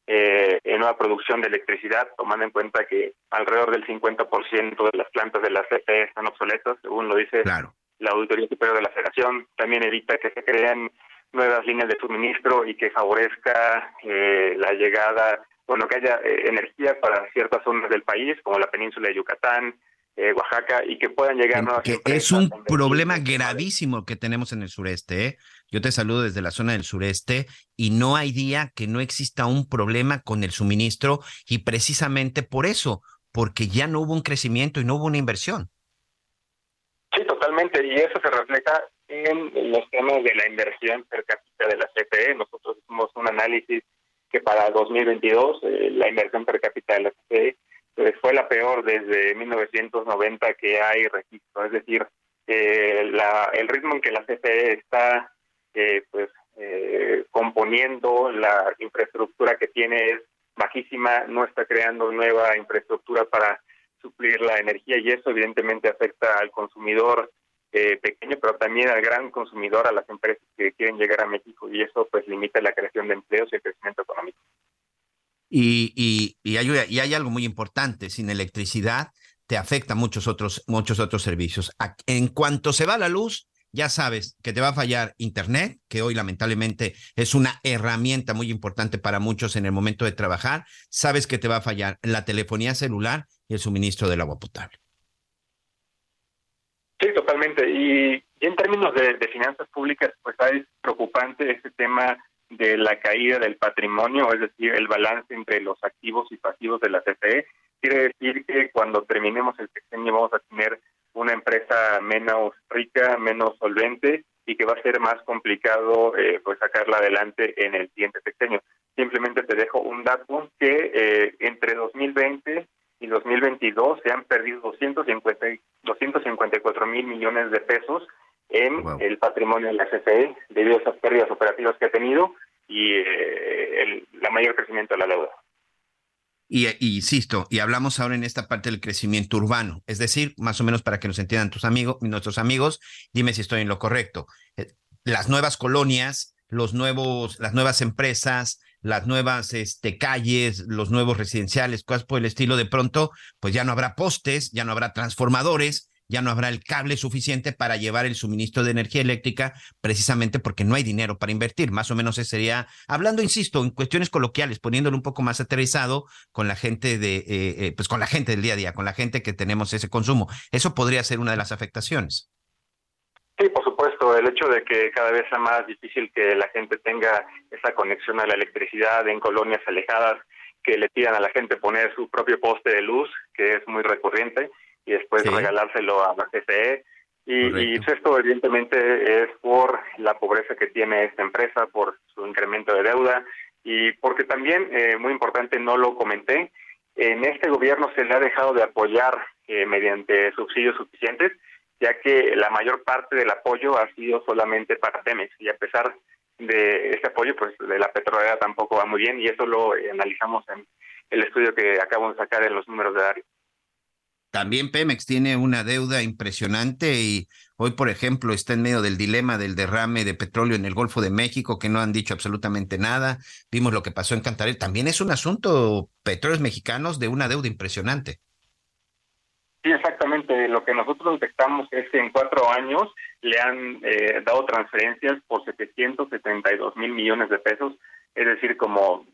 eh, en nueva producción de electricidad, tomando en cuenta que alrededor del 50% de las plantas de la CFE están obsoletas, según lo dice la Auditoría Superior de la Federación. También evita que se creen nuevas líneas de suministro y que favorezca eh, la llegada, bueno, que haya eh, energía para ciertas zonas del país, como la península de Yucatán, eh, Oaxaca, y que puedan llegar nuevas que Es un problema gravísimo que tenemos en el sureste. ¿eh? Yo te saludo desde la zona del sureste y no hay día que no exista un problema con el suministro y precisamente por eso, porque ya no hubo un crecimiento y no hubo una inversión. Sí, totalmente, y eso se refleja en los temas de la inversión per cápita de la CFE. Nosotros hicimos un análisis que para 2022 eh, la inversión per cápita de la CFE pues, desde 1990 que hay registro. Es decir, eh, el ritmo en que la CFE está eh, pues componiendo la infraestructura que tiene es bajísima, no está creando nueva infraestructura para suplir la energía y eso evidentemente afecta al consumidor eh, pequeño, pero también al gran consumidor, a las empresas que quieren llegar a México y eso pues limita la creación de empleos y el crecimiento económico. Y, y, y, hay, y hay algo muy importante, sin electricidad te afecta muchos otros, muchos otros servicios. En cuanto se va la luz, ya sabes que te va a fallar Internet, que hoy lamentablemente es una herramienta muy importante para muchos en el momento de trabajar. Sabes que te va a fallar la telefonía celular y el suministro del agua potable. Sí, totalmente. Y, en términos de, finanzas públicas, pues es preocupante este tema de la caída del patrimonio, es decir, el balance entre los activos y pasivos de la CFE. Quiere decir que cuando terminemos el sexenio vamos a tener una empresa menos rica, menos solvente y que va a ser más complicado eh, pues sacarla adelante en el siguiente sexenio. Simplemente te dejo un dato que eh, entre 2020 y 2022 se han perdido 250, 254 mil millones de pesos en el patrimonio de la CFE debido a esas pérdidas operativas que ha tenido y eh, el la mayor crecimiento de la deuda. Y, insisto, y hablamos ahora en esta parte del crecimiento urbano, es decir, más o menos para que nos entiendan tus amigos, nuestros amigos, dime si estoy en lo correcto. Eh, las nuevas colonias, los nuevos, las nuevas empresas, las nuevas este, calles, los nuevos residenciales, cosas por el estilo, de pronto, pues ya no habrá postes, ya no habrá transformadores, ya no habrá el cable suficiente para llevar el suministro de energía eléctrica, precisamente porque no hay dinero para invertir. Más o menos ese sería, hablando, insisto, en cuestiones coloquiales, poniéndolo un poco más aterrizado con la gente de, eh, eh, pues con la gente del día a día, con la gente que tenemos ese consumo. Eso podría ser una de las afectaciones. Sí, por supuesto, el hecho de que cada vez sea más difícil que la gente tenga esa conexión a la electricidad en colonias alejadas, que le pidan a la gente poner su propio poste de luz, que es muy recurrente, y después regalárselo a la CFE. Y, esto evidentemente es por la pobreza que tiene esta empresa, por su incremento de deuda y porque también, eh, muy importante, no lo comenté, en este gobierno se le ha dejado de apoyar eh, mediante subsidios suficientes, ya que la mayor parte del apoyo ha sido solamente para Pemex y a pesar de este apoyo, pues de la petrolera tampoco va muy bien y eso lo eh, analizamos en el estudio que acabo de sacar en los números de Dario. También Pemex tiene una deuda impresionante y hoy, por ejemplo, está en medio del dilema del derrame de petróleo en el Golfo de México, que no han dicho absolutamente nada. Vimos lo que pasó en Cantarell. También es un asunto, petróleos mexicanos, de una deuda impresionante. Sí, exactamente. Lo que nosotros detectamos es que en cuatro años le han eh, dado transferencias por 772 mil millones de pesos, es decir, como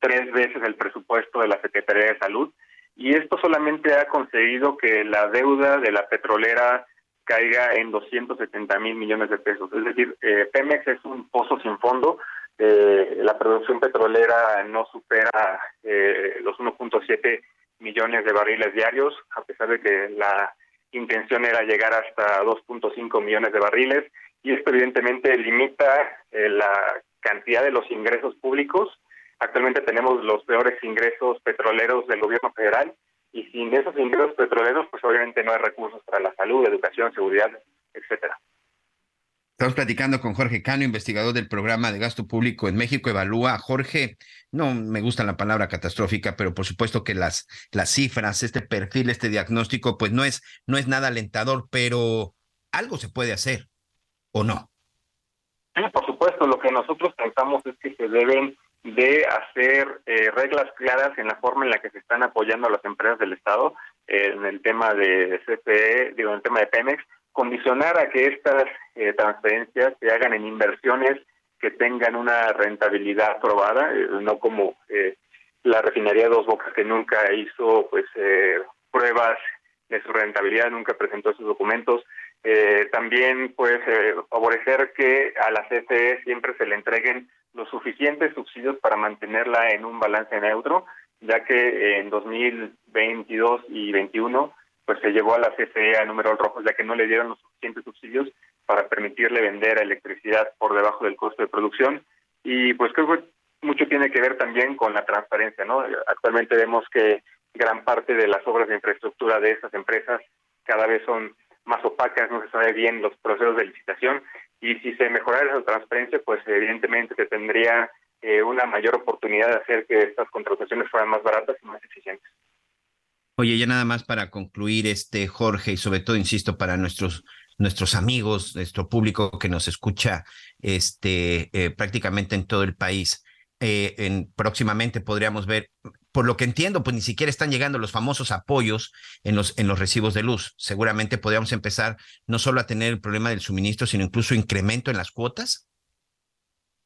tres veces el presupuesto de la Secretaría de Salud y esto solamente ha conseguido que la deuda de la petrolera caiga en 270 mil millones de pesos. Es decir, eh, Pemex es un pozo sin fondo. Eh, la producción petrolera no supera eh, los 1.7 millones de barriles diarios, a pesar de que la intención era llegar hasta 2.5 millones de barriles. Y esto evidentemente limita la cantidad de los ingresos públicos Actualmente tenemos los peores ingresos petroleros del gobierno federal y sin esos ingresos petroleros, pues obviamente no hay recursos para la salud, educación, seguridad, etcétera. Estamos platicando con Jorge Cano, investigador del programa de gasto público en México Evalúa. Jorge, no me gusta la palabra catastrófica, pero por supuesto que las, las cifras, este perfil, este diagnóstico, pues no es, no es nada alentador, pero algo se puede hacer, ¿o no? Sí, por supuesto, lo que nosotros pensamos es que se deben de hacer eh, reglas claras en la forma en la que se están apoyando a las empresas del Estado eh, en el tema de CPE, digo, en el tema de Pemex, condicionar a que estas eh, transferencias se hagan en inversiones que tengan una rentabilidad probada, no como la refinería Dos Bocas que nunca hizo pues pruebas de su rentabilidad, nunca presentó sus documentos. también pues favorecer que a la CFE siempre se le entreguen los suficientes subsidios para mantenerla en un balance neutro, ya que en 2022 y 2021 pues se llevó a la CFE a números rojos, ya que no le dieron los suficientes subsidios para permitirle vender electricidad por debajo del costo de producción. Y pues creo que mucho tiene que ver también con la transparencia, ¿no? Actualmente vemos que gran parte de las obras de infraestructura de estas empresas cada vez son más opacas, no se sabe bien los procesos de licitación y si se mejorara esa transparencia, pues evidentemente se tendría eh, una mayor oportunidad de hacer que estas contrataciones fueran más baratas y más eficientes. Oye, ya nada más para concluir, este Jorge, y sobre todo, insisto, para nuestros nuestros amigos, nuestro público que nos escucha este, eh, prácticamente en todo el país. Eh, en, próximamente podríamos ver, por lo que entiendo, pues ni siquiera están llegando los famosos apoyos en los, en los recibos de luz. Seguramente podríamos empezar no solo a tener el problema del suministro, sino incluso incremento en las cuotas.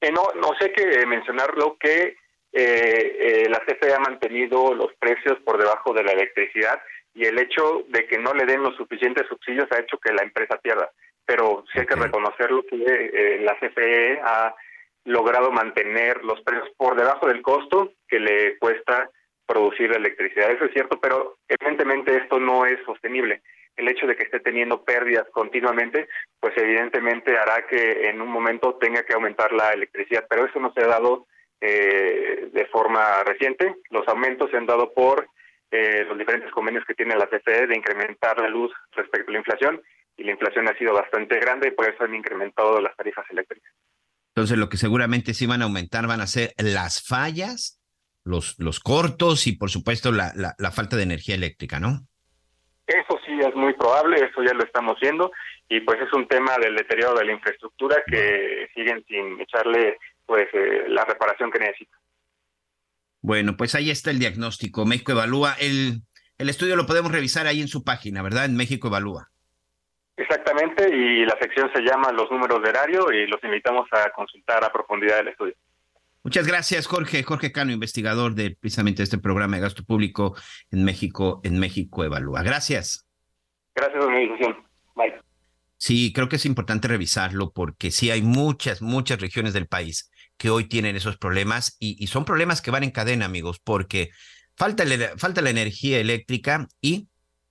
Eh, no, no sé que mencionarlo que eh, la CFE ha mantenido los precios por debajo de la electricidad y el hecho de que no le den los suficientes subsidios ha hecho que la empresa pierda. Pero sí hay que reconocerlo que la CFE ha logrado mantener los precios por debajo del costo que le cuesta producir la electricidad. Eso es cierto, pero evidentemente esto no es sostenible. El hecho de que esté teniendo pérdidas continuamente, pues evidentemente hará que en un momento tenga que aumentar la electricidad, pero eso no se ha dado eh, de forma reciente. Los aumentos se han dado por eh, los diferentes convenios que tiene la CFE de incrementar la luz respecto a la inflación, y la inflación ha sido bastante grande y por eso han incrementado las tarifas eléctricas. Entonces, lo que seguramente sí van a aumentar van a ser las fallas, los, los cortos y, por supuesto, la, la, falta de energía eléctrica, ¿no? Eso sí es muy probable, eso ya lo estamos viendo, y pues es un tema del deterioro de la infraestructura que siguen sin echarle pues eh, la reparación que necesita. Bueno, pues ahí está el diagnóstico. México Evalúa. El, el estudio lo podemos revisar ahí en su página, ¿verdad? En México Evalúa. Exactamente, y la sección se llama Los números de erario y los invitamos a consultar a profundidad el estudio. Muchas gracias, Jorge. Jorge Cano, investigador de precisamente este programa de gasto público en México, en México Evalúa. Gracias. Gracias, organización. Bye. Sí, creo que es importante revisarlo porque sí hay muchas, muchas regiones del país que hoy tienen esos problemas y, son problemas que van en cadena, amigos, porque falta, falta la energía eléctrica y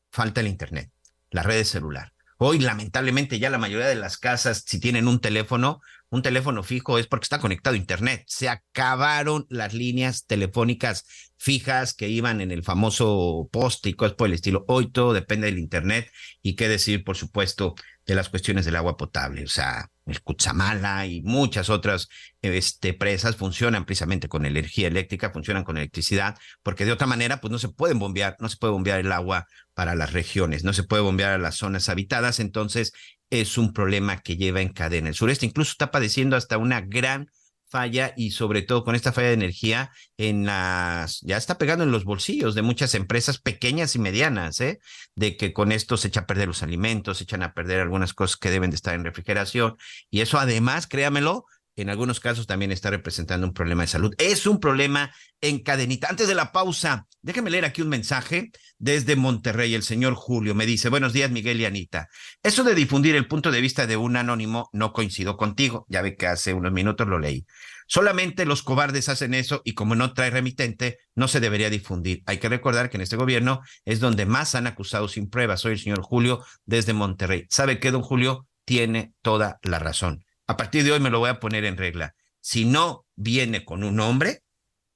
falta el Internet, la red celular. Hoy, lamentablemente, ya la mayoría de las casas, si tienen un teléfono, un teléfono fijo es porque está conectado a Internet. Se acabaron las líneas telefónicas fijas que iban en el famoso poste y cosas por el estilo. Hoy todo depende del Internet y qué decir, por supuesto, de las cuestiones del agua potable. O sea, el Cutzamala y muchas otras este, presas funcionan precisamente con energía eléctrica, funcionan con electricidad, porque de otra manera, pues no se pueden bombear, no se puede bombear el agua para las regiones, no se puede bombear a las zonas habitadas, entonces es un problema que lleva en cadena. El sureste incluso está padeciendo hasta una gran falla y sobre todo con esta falla de energía en las ya está pegando en los bolsillos de muchas empresas pequeñas y medianas, ¿eh? De que con esto se echa a perder los alimentos, se echan a perder algunas cosas que deben de estar en refrigeración y eso además, créamelo, en algunos casos también está representando un problema de salud. Es un problema en cadenita. Antes de la pausa, déjeme leer aquí un mensaje desde Monterrey. El señor Julio me dice, buenos días Miguel y Anita. Eso de difundir el punto de vista de un anónimo no coincido contigo. Ya ve que hace unos minutos lo leí. Solamente los cobardes hacen eso y como no trae remitente, no se debería difundir. Hay que recordar que en este gobierno es donde más han acusado sin pruebas. Soy el señor Julio desde Monterrey. ¿Sabe qué, don Julio? Tiene toda la razón a partir de hoy me lo voy a poner en regla. Si no viene con un nombre,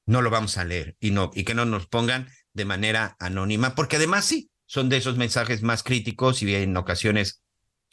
no lo vamos a leer y no y que no nos pongan de manera anónima, porque además sí, son de esos mensajes más críticos y en ocasiones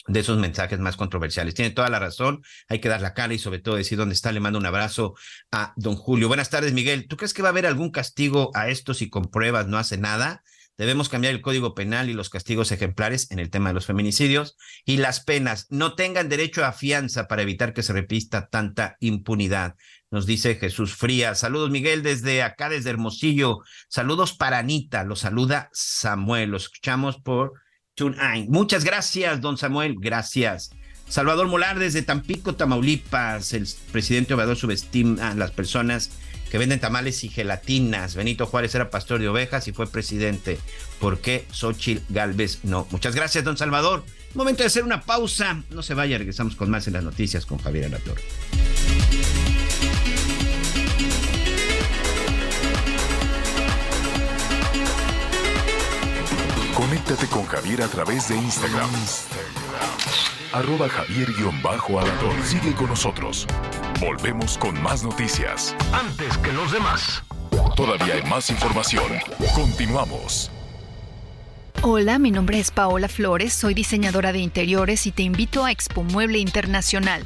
de esos mensajes más controversiales. Tiene toda la razón, hay que dar la cara y sobre todo decir dónde está. Le mando un abrazo a don Julio. Buenas tardes, Miguel. ¿Tú crees que va a haber algún castigo a esto si con pruebas no hace nada? Debemos cambiar el código penal y los castigos ejemplares en el tema de los feminicidios y las penas no tengan derecho a fianza para evitar que se repita tanta impunidad. Nos dice Jesús Frías. Saludos, Miguel, desde acá, desde Hermosillo. Saludos para Anita. Lo saluda Samuel. Lo escuchamos por TuneIn. Muchas gracias, don Samuel. Gracias. Salvador Molar desde Tampico, Tamaulipas. El presidente Obrador subestima a las personas que venden tamales y gelatinas. Benito Juárez era pastor de ovejas y fue presidente. ¿Por qué Xochitl Galvez no? Muchas gracias, don Salvador. Momento de hacer una pausa. No se vaya, regresamos con más en las noticias con Javier Alator. Conéctate con Javier a través de Instagram. Arroba Javier-Alador. Sigue con nosotros. Volvemos con más noticias. Antes que los demás. Todavía hay más información. Continuamos. Hola, mi nombre es Paola Flores, soy diseñadora de interiores y te invito a Expo Mueble Internacional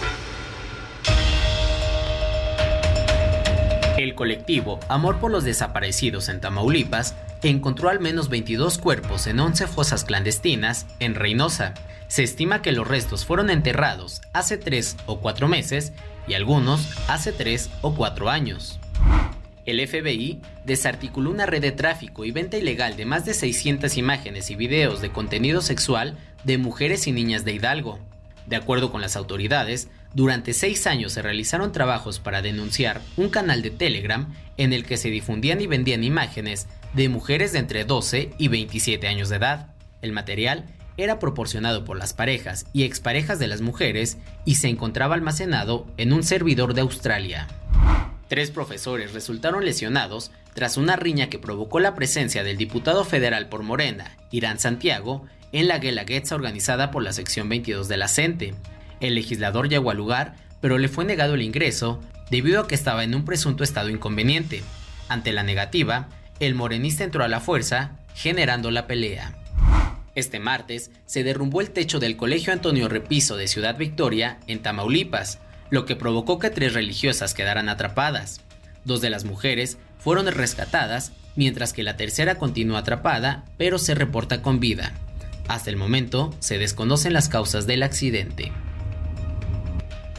El colectivo Amor por los Desaparecidos en Tamaulipas encontró al menos 22 cuerpos en 11 fosas clandestinas en Reynosa. Se estima que los restos fueron enterrados hace 3 o 4 meses y algunos hace 3 o 4 años. El FBI desarticuló una red de tráfico y venta ilegal de más de 600 imágenes y videos de contenido sexual de mujeres y niñas de Hidalgo. De acuerdo con las autoridades, durante seis años se realizaron trabajos para denunciar un canal de Telegram en el que se difundían y vendían imágenes de mujeres de entre 12 y 27 años de edad. El material era proporcionado por las parejas y exparejas de las mujeres y se encontraba almacenado en un servidor de Australia. Tres profesores resultaron lesionados tras una riña que provocó la presencia del diputado federal por Morena, Irán Santiago, en la Guelaguetza organizada por la sección 22 de la CENTE. El legislador llegó al lugar, pero le fue negado el ingreso debido a que estaba en un presunto estado inconveniente. Ante la negativa, el morenista entró a la fuerza, generando la pelea. Este martes se derrumbó el techo del Colegio Antonio Repiso de Ciudad Victoria, en Tamaulipas, lo que provocó que tres religiosas quedaran atrapadas. Dos de las mujeres fueron rescatadas, mientras que la tercera continúa atrapada, pero se reporta con vida. Hasta el momento se desconocen las causas del accidente.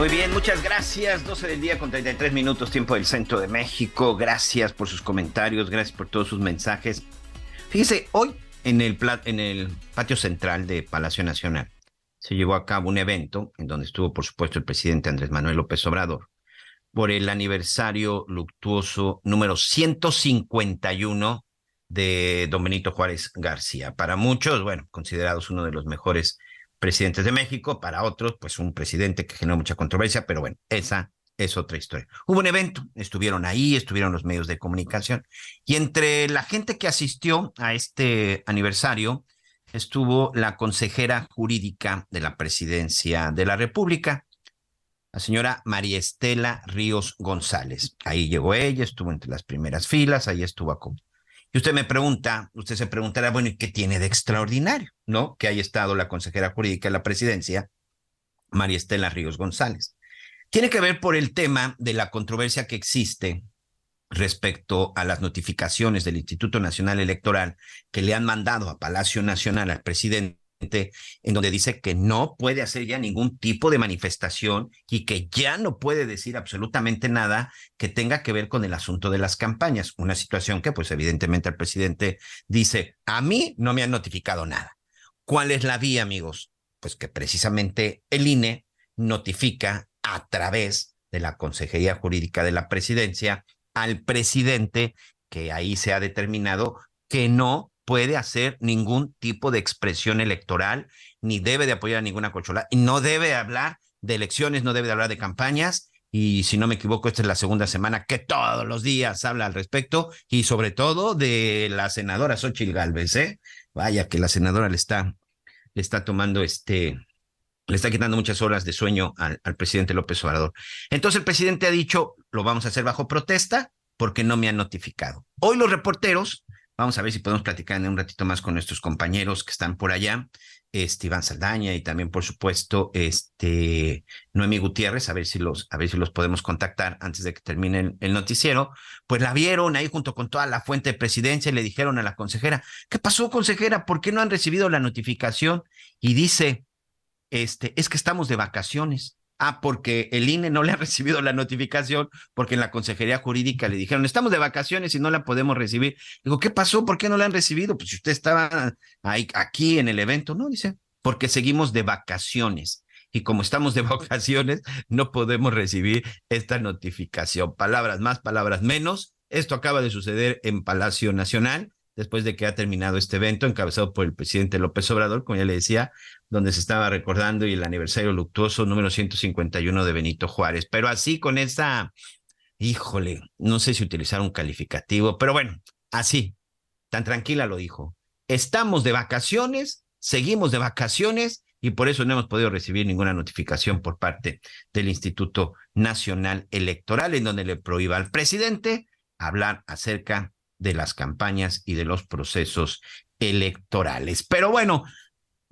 Muy bien, muchas gracias. 12 del día con 33 minutos, tiempo del centro de México. Gracias por sus comentarios, gracias por todos sus mensajes. Fíjese, hoy en el, en el patio central de Palacio Nacional se llevó a cabo un evento en donde estuvo, por supuesto, el presidente Andrés Manuel López Obrador por el aniversario luctuoso número 151 de don Benito Juárez García. Para muchos, bueno, considerados uno de los mejores presidentes de México, para otros, pues un presidente que generó mucha controversia, pero bueno, esa es otra historia. Hubo un evento, estuvieron ahí, estuvieron los medios de comunicación, y entre la gente que asistió a este aniversario estuvo la consejera jurídica de la presidencia de la República, la señora María Estela Ríos González. Ahí llegó ella, estuvo entre las primeras filas, ahí estuvo y usted me pregunta, usted se preguntará, bueno, ¿y qué tiene de extraordinario? ¿No? Que haya estado la consejera jurídica de la presidencia, María Estela Ríos González. Tiene que ver por el tema de la controversia que existe respecto a las notificaciones del Instituto Nacional Electoral que le han mandado a Palacio Nacional al presidente en donde dice que no puede hacer ya ningún tipo de manifestación y que ya no puede decir absolutamente nada que tenga que ver con el asunto de las campañas. Una situación que pues evidentemente el presidente dice, a mí no me han notificado nada. ¿Cuál es la vía, amigos? Pues que precisamente el INE notifica a través de la Consejería Jurídica de la Presidencia al presidente que ahí se ha determinado que no puede hacer ningún tipo de expresión electoral, ni debe de apoyar a ninguna cochola, y no debe hablar de elecciones, no debe de hablar de campañas, y si no me equivoco, esta es la segunda semana que todos los días habla al respecto, y sobre todo de la senadora Xochitl Galvez, ¿eh? Vaya que la senadora le está, le está tomando este, le está quitando muchas horas de sueño al, al presidente López Obrador. Entonces el presidente ha dicho, lo vamos a hacer bajo protesta porque no me han notificado. Hoy los reporteros Vamos a ver si podemos platicar en un ratito más con nuestros compañeros que están por allá, este Iván Saldaña y también, por supuesto, este Noemi Gutiérrez, a ver si los, a ver si los podemos contactar antes de que termine el, el, noticiero. Pues la vieron ahí junto con toda la fuente de presidencia y le dijeron a la consejera, ¿qué pasó, consejera? ¿Por qué no han recibido la notificación? Y dice, este, es que estamos de vacaciones. Ah, porque el INE no le ha recibido la notificación, porque en la Consejería Jurídica le dijeron, estamos de vacaciones y no la podemos recibir. Digo, ¿qué pasó? ¿Por qué no la han recibido? Pues si usted estaba ahí, aquí en el evento, no, dice, porque seguimos de vacaciones. Y como estamos de vacaciones, no podemos recibir esta notificación. Palabras más, palabras menos. Esto acaba de suceder en Palacio Nacional después de que ha terminado este evento encabezado por el presidente López Obrador, como ya le decía, donde se estaba recordando y el aniversario luctuoso número 151 de Benito Juárez. Pero así con esa, híjole, no sé si utilizar un calificativo, pero bueno, así, tan tranquila lo dijo. Estamos de vacaciones, seguimos de vacaciones y por eso no hemos podido recibir ninguna notificación por parte del Instituto Nacional Electoral en donde le prohíba al presidente hablar acerca de las campañas y de los procesos electorales. Pero bueno,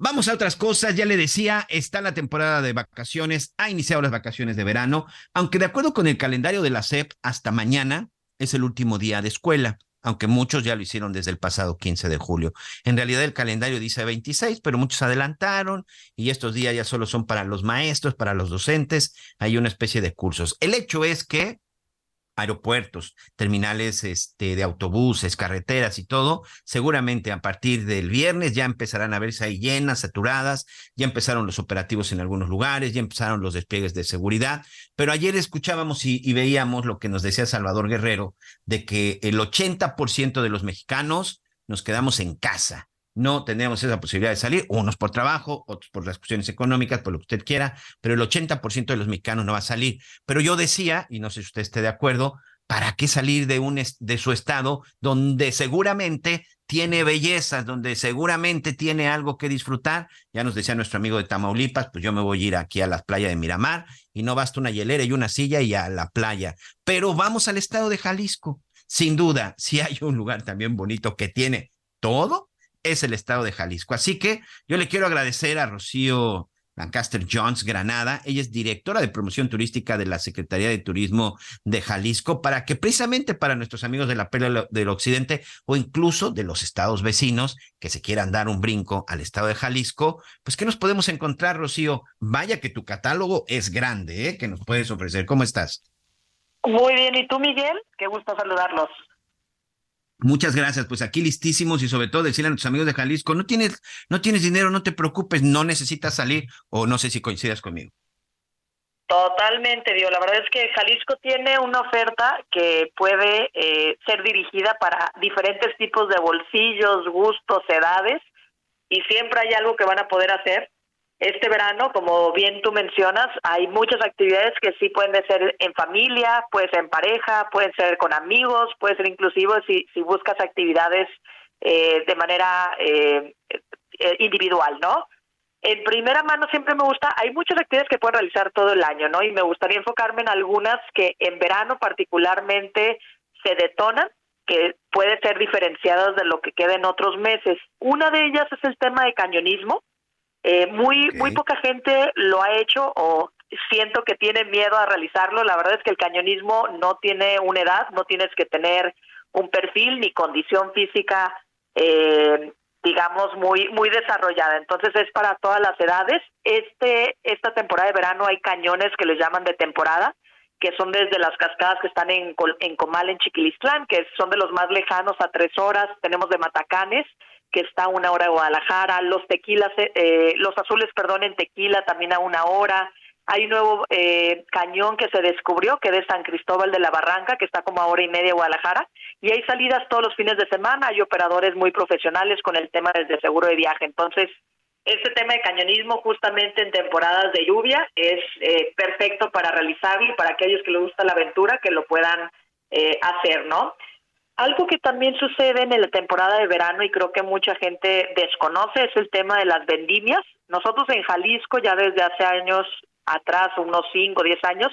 Vamos a otras cosas, ya le decía, está la temporada de vacaciones, ha iniciado las vacaciones de verano, aunque de acuerdo con el calendario de la SEP, hasta mañana es el último día de escuela, aunque muchos ya lo hicieron desde el pasado 15 de julio. En realidad el calendario dice 26, pero muchos adelantaron y estos días ya solo son para los maestros, para los docentes, hay una especie de cursos. El hecho es que aeropuertos, terminales este, de autobuses, carreteras y todo, seguramente a partir del viernes ya empezarán a verse ahí llenas, saturadas, ya empezaron los operativos en algunos lugares, ya empezaron los despliegues de seguridad, pero ayer escuchábamos y, y veíamos lo que nos decía Salvador Guerrero, de que el 80% de los mexicanos nos quedamos en casa no tenemos esa posibilidad de salir, unos por trabajo, otros por las cuestiones económicas, por lo que usted quiera, pero el 80% de los mexicanos no va a salir. Pero yo decía, y no sé si usted esté de acuerdo, ¿para qué salir de, un, de su estado donde seguramente tiene bellezas, donde seguramente tiene algo que disfrutar. Ya nos decía nuestro amigo de Tamaulipas, pues yo me voy a ir aquí a la playa de Miramar y no basta una hielera y una silla y a la playa. Pero vamos al estado de Jalisco. Sin duda, si hay un lugar también bonito que tiene todo, es el estado de Jalisco. Así que yo le quiero agradecer a Rocío Lancaster Jones Granada. Ella es directora de promoción turística de la Secretaría de Turismo de Jalisco para que precisamente para nuestros amigos de la Perla del Occidente o incluso de los estados vecinos que se quieran dar un brinco al estado de Jalisco, pues ¿qué nos podemos encontrar, Rocío? Vaya que tu catálogo es grande, ¿eh? Que nos puedes ofrecer. ¿Cómo estás? Muy bien, ¿y tú, Miguel? Qué gusto saludarlos. Muchas gracias. Pues aquí listísimos y sobre todo decirle a nuestros amigos de Jalisco, no tienes, no tienes dinero, no te preocupes, no necesitas salir o no sé si coincidas conmigo. Totalmente, Dio. La verdad es que Jalisco tiene una oferta que puede eh, ser dirigida para diferentes tipos de bolsillos, gustos, edades y siempre hay algo que van a poder hacer este verano, como bien tú mencionas, hay muchas actividades que sí pueden ser en familia, puede ser en pareja, pueden ser con amigos, puede ser inclusive si, buscas actividades eh, de manera eh, eh, individual, ¿no? En primera mano siempre me gusta, hay muchas actividades que pueden realizar todo el año, ¿no? Y me gustaría enfocarme en algunas que en verano particularmente se detonan que puede ser diferenciadas de lo que queda en otros meses. Una de ellas es el tema de cañonismo, eh, muy, muy poca gente lo ha hecho o siento que tiene miedo a realizarlo. La verdad es que el cañonismo no tiene una edad, no tienes que tener un perfil ni condición física, eh, digamos, muy, muy desarrollada. Entonces es para todas las edades. Este, esta temporada de verano hay cañones que les llaman de temporada, que son desde las cascadas que están en, en Comal, en Chiquilistlán, que son de los más lejanos a tres horas. Tenemos de Matacanes, que está a una hora de Guadalajara, los tequilas, eh, eh, los azules, perdón, en Tequila también a una hora. Hay un nuevo eh, cañón que se descubrió, que es de San Cristóbal de la Barranca, que está como a hora y media Guadalajara. Y hay salidas todos los fines de semana, hay operadores muy profesionales con el tema desde seguro de viaje. Entonces, este tema de cañonismo justamente en temporadas de lluvia es perfecto para realizarlo y para aquellos que les gusta la aventura que lo puedan hacer, ¿no? Algo que también sucede en la temporada de verano y creo que mucha gente desconoce es el tema de las vendimias. Nosotros en Jalisco ya desde hace años atrás, unos 5 o 10 años,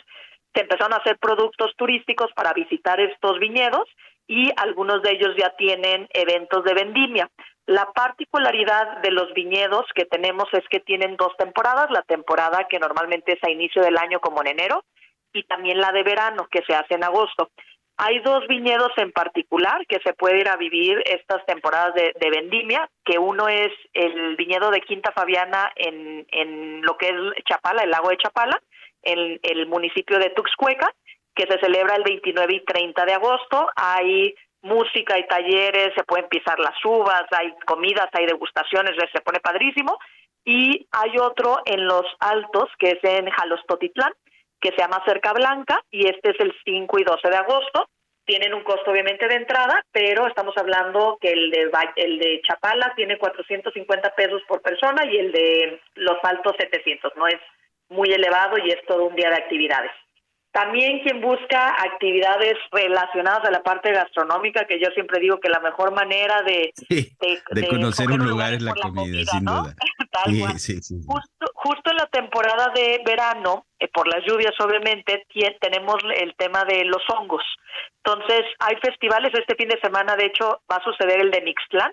se empezaron a hacer productos turísticos para visitar estos viñedos y algunos de ellos ya tienen eventos de vendimia. La particularidad de los viñedos que tenemos es que tienen dos temporadas, la temporada que normalmente es a inicio del año como en enero y también la de verano que se hace en agosto. Hay dos viñedos en particular que se puede ir a vivir estas temporadas de, vendimia, que uno es el viñedo de Quinta Fabiana en, en lo que es Chapala, el lago de Chapala, en el municipio de Tuxcueca, que se celebra el 29 y 30 de agosto. Hay música y talleres, se pueden pisar las uvas, hay comidas, hay degustaciones, se pone padrísimo. Y hay otro en Los Altos, que es en Jalostotitlán, que se llama Cerca Blanca y este es el 5 y 12 de agosto. Tienen un costo obviamente de entrada, pero estamos hablando que el de el de Chapala tiene 450 pesos por persona y el de Los Altos 700. No es muy elevado y es todo un día de actividades. También quien busca actividades relacionadas a la parte gastronómica, que yo siempre digo que la mejor manera de... de, conocer un lugar es la comida, sin duda. Justo, en la temporada de verano, eh, por las lluvias obviamente, tenemos el tema de los hongos. Entonces, hay festivales, este fin de semana de hecho va a suceder el de Mixtlán,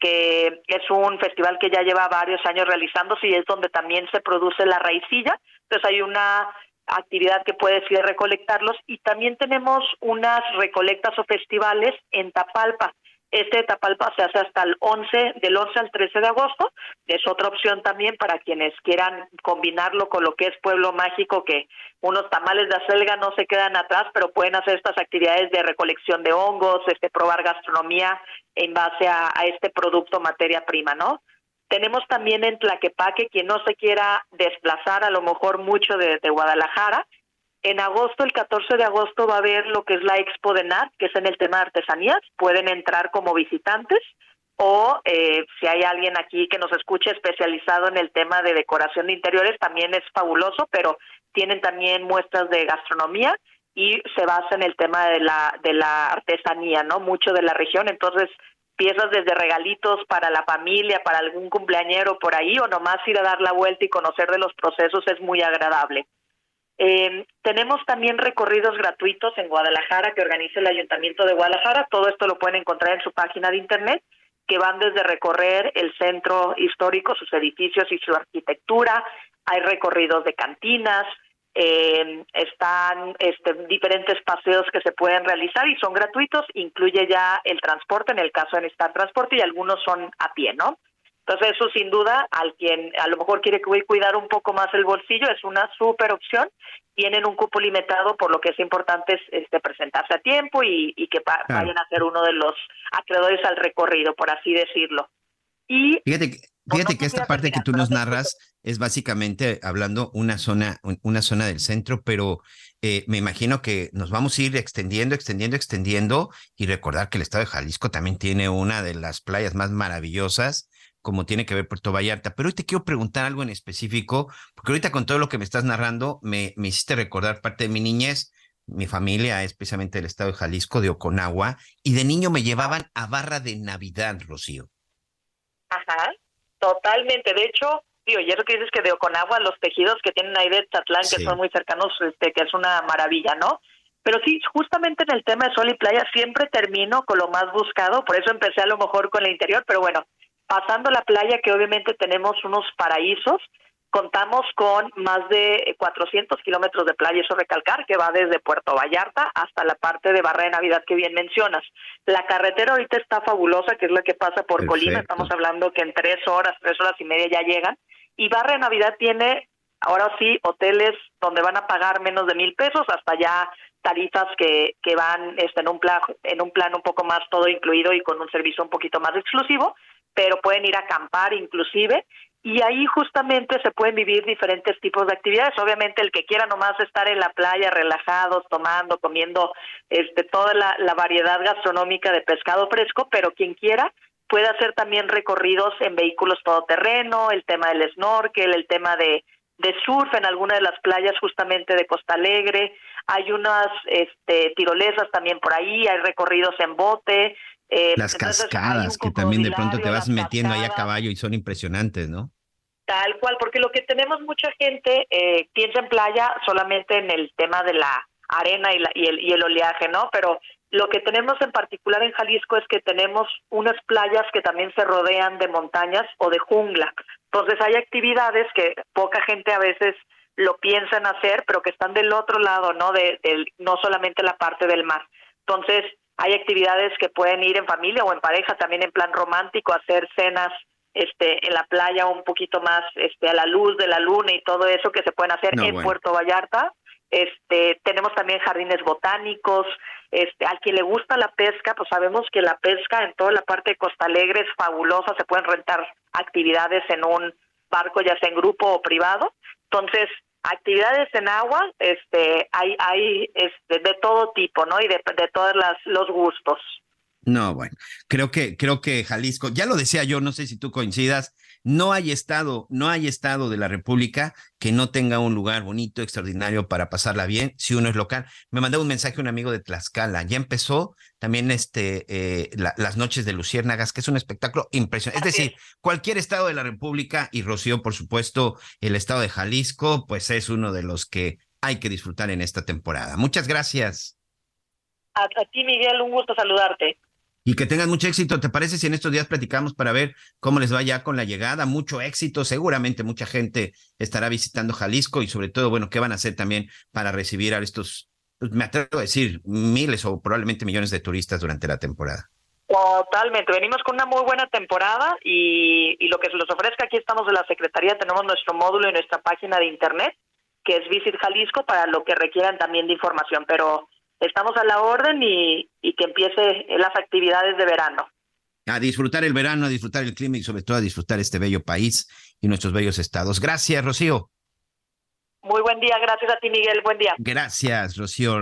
que es un festival que ya lleva varios años realizándose y es donde también se produce la raicilla. Entonces hay una actividad que puede ser recolectarlos y también tenemos unas recolectas o festivales en Tapalpa. Este Tapalpa se hace hasta el 11, del 11 al 13 de agosto. Es otra opción también para quienes quieran combinarlo con lo que es Pueblo Mágico, que unos tamales de acelga no se quedan atrás, pero pueden hacer estas actividades de recolección de hongos, este probar gastronomía en base a, a este producto materia prima, ¿no? Tenemos también en Tlaquepaque quien no se quiera desplazar a lo mejor mucho de, Guadalajara. En agosto, el 14 de agosto, va a haber lo que es la Expo de NAT, que es en el tema de artesanías. Pueden entrar como visitantes o eh, si hay alguien aquí que nos escuche especializado en el tema de decoración de interiores, también es fabuloso, pero tienen también muestras de gastronomía y se basa en el tema de la de la artesanía, ¿no? Mucho de la región, entonces piezas desde regalitos para la familia, para algún cumpleañero por ahí, o nomás ir a dar la vuelta y conocer de los procesos es muy agradable. Eh, tenemos también recorridos gratuitos en Guadalajara que organiza el Ayuntamiento de Guadalajara. Todo esto lo pueden encontrar en su página de internet, que van desde recorrer el centro histórico, sus edificios y su arquitectura. Hay recorridos de cantinas, eh, están este, diferentes paseos que se pueden realizar y son gratuitos. Incluye ya el transporte en el caso de necesitar transporte y algunos son a pie, ¿no? Entonces eso sin duda, al quien a lo mejor quiere cuidar un poco más el bolsillo, es una súper opción. Tienen un cupo limitado, por lo que es importante este, presentarse a tiempo y, que vayan a ser uno de los acreedores al recorrido, por así decirlo. Y fíjate, fíjate que esta parte que tú nos narras es básicamente hablando una zona, una zona del centro, pero eh, me imagino que nos vamos a ir extendiendo, extendiendo, extendiendo y recordar que el estado de Jalisco también tiene una de las playas más maravillosas como tiene que ver Puerto Vallarta. Pero hoy te quiero preguntar algo en específico, porque ahorita con todo lo que me estás narrando, me, me hiciste recordar parte de mi niñez. Mi familia es precisamente del estado de Jalisco, de Oconagua, y de niño me llevaban a barra de Navidad, Rocío. Ajá, totalmente. De hecho, y eso que dices que de Oconagua, los tejidos que tienen ahí de Tatlán, que son muy cercanos, este, que es una maravilla, ¿no? Pero sí, justamente en el tema de sol y playa siempre termino con lo más buscado, por eso empecé a lo mejor con el interior, pero bueno, pasando la playa, que obviamente tenemos unos paraísos, contamos con más de 400 kilómetros de playa, eso recalcar, que va desde Puerto Vallarta hasta la parte de Barra de Navidad que bien mencionas. La carretera ahorita está fabulosa, que es la que pasa por Colima, estamos hablando que en tres horas, tres horas y media ya llegan, y Barra Navidad tiene, ahora sí, hoteles donde van a pagar menos de mil pesos, hasta ya tarifas que, que van este, en, un plan, en un plan un poco más todo incluido y con un servicio un poquito más exclusivo, pero pueden ir a acampar inclusive y ahí justamente se pueden vivir diferentes tipos de actividades. Obviamente el que quiera nomás estar en la playa relajados, tomando, comiendo este, toda la, la variedad gastronómica de pescado fresco, pero quien quiera puede hacer también recorridos en vehículos todoterreno, el tema del snorkel, el tema de, de surf en alguna de las playas justamente de Costa Alegre, hay unas este, tirolesas también por ahí, hay recorridos en bote, eh, Las cascadas, que también de pronto te vas metiendo ahí a caballo y son impresionantes, ¿no? Tal cual, porque lo que tenemos mucha gente eh, piensa en playa solamente en el tema de la arena y, la, y, el, y el oleaje, ¿no? Pero lo que tenemos en particular en Jalisco es que tenemos unas playas que también se rodean de montañas o de jungla. Entonces hay actividades que poca gente a veces lo piensa en hacer, pero que están del otro lado, ¿no? De, no solamente la parte del mar. Entonces, hay actividades que pueden ir en familia o en pareja, también en plan romántico, hacer cenas este en la playa un poquito más este a la luz de la luna y todo eso que se pueden hacer en Puerto Vallarta. Este, tenemos también jardines botánicos, este, al quien le gusta la pesca, pues sabemos que la pesca en toda la parte de Costa Alegre es fabulosa, se pueden rentar actividades en un barco, ya sea en grupo o privado. Entonces, actividades en agua, este, hay, hay este, de todo tipo, ¿no? Y de, de todos los gustos. No, bueno, creo que, creo que Jalisco, ya lo decía yo, no sé si tú coincidas, no hay estado, no hay estado de la República que no tenga un lugar bonito, extraordinario para pasarla bien, si uno es local. Me mandó un mensaje un amigo de Tlaxcala, ya empezó también este, eh, las noches de Luciérnagas, que es un espectáculo impresionante. Es decir, cualquier estado de la República, y Rocío, por supuesto, el estado de Jalisco, pues es uno de los que hay que disfrutar en esta temporada. Muchas gracias. a ti, Miguel, un gusto saludarte y que tengan mucho éxito. ¿Te parece si en estos días platicamos para ver cómo les va ya con la llegada? Mucho éxito, seguramente mucha gente estará visitando Jalisco y sobre todo, bueno, ¿qué van a hacer también para recibir a estos, pues, me atrevo a decir, miles o probablemente millones de turistas durante la temporada? Totalmente, venimos con una muy buena temporada y, lo que se los ofrezca, aquí estamos de la Secretaría, tenemos nuestro módulo y nuestra página de internet, que es Visit Jalisco, para lo que requieran también de información, pero estamos a la orden y, y que empiece las actividades de verano. A disfrutar el verano, a disfrutar el clima y sobre todo a disfrutar este bello país y nuestros bellos estados. Gracias, Rocío. Muy buen día, gracias a ti, Miguel. Buen día. Gracias, Rocío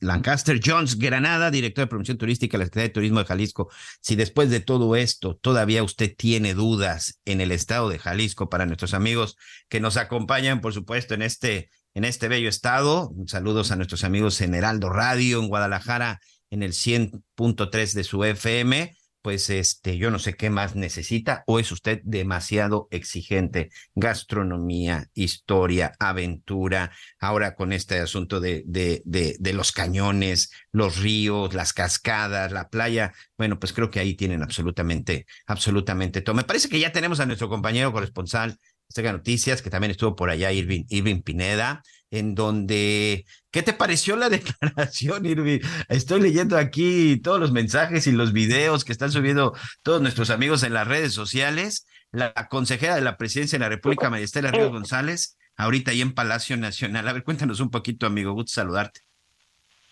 Lancaster Jones, Granada, director de promoción turística de la Secretaría de Turismo de Jalisco. Si después de todo esto todavía usted tiene dudas en el estado de Jalisco, para nuestros amigos que nos acompañan, por supuesto, en este en este bello estado. Saludos a nuestros amigos en Heraldo Radio, en Guadalajara, en el 100.3 de su FM. pues este, yo no sé qué más necesita o es usted demasiado exigente. Gastronomía, historia, aventura, ahora con este asunto de, de, de, de, los cañones, los ríos, las cascadas, la playa. Bueno, pues creo que ahí tienen absolutamente, absolutamente todo. Me parece que ya tenemos a nuestro compañero corresponsal Azteca Noticias, que también estuvo por allá, Irving, Irving Pineda en donde, ¿qué te pareció la declaración, Irving? Estoy leyendo aquí todos los mensajes y los videos que están subiendo todos nuestros amigos en las redes sociales. La consejera de la presidencia de la República, María Estela Ríos González, ahorita ahí en Palacio Nacional. A ver, cuéntanos un poquito, amigo, gusto saludarte.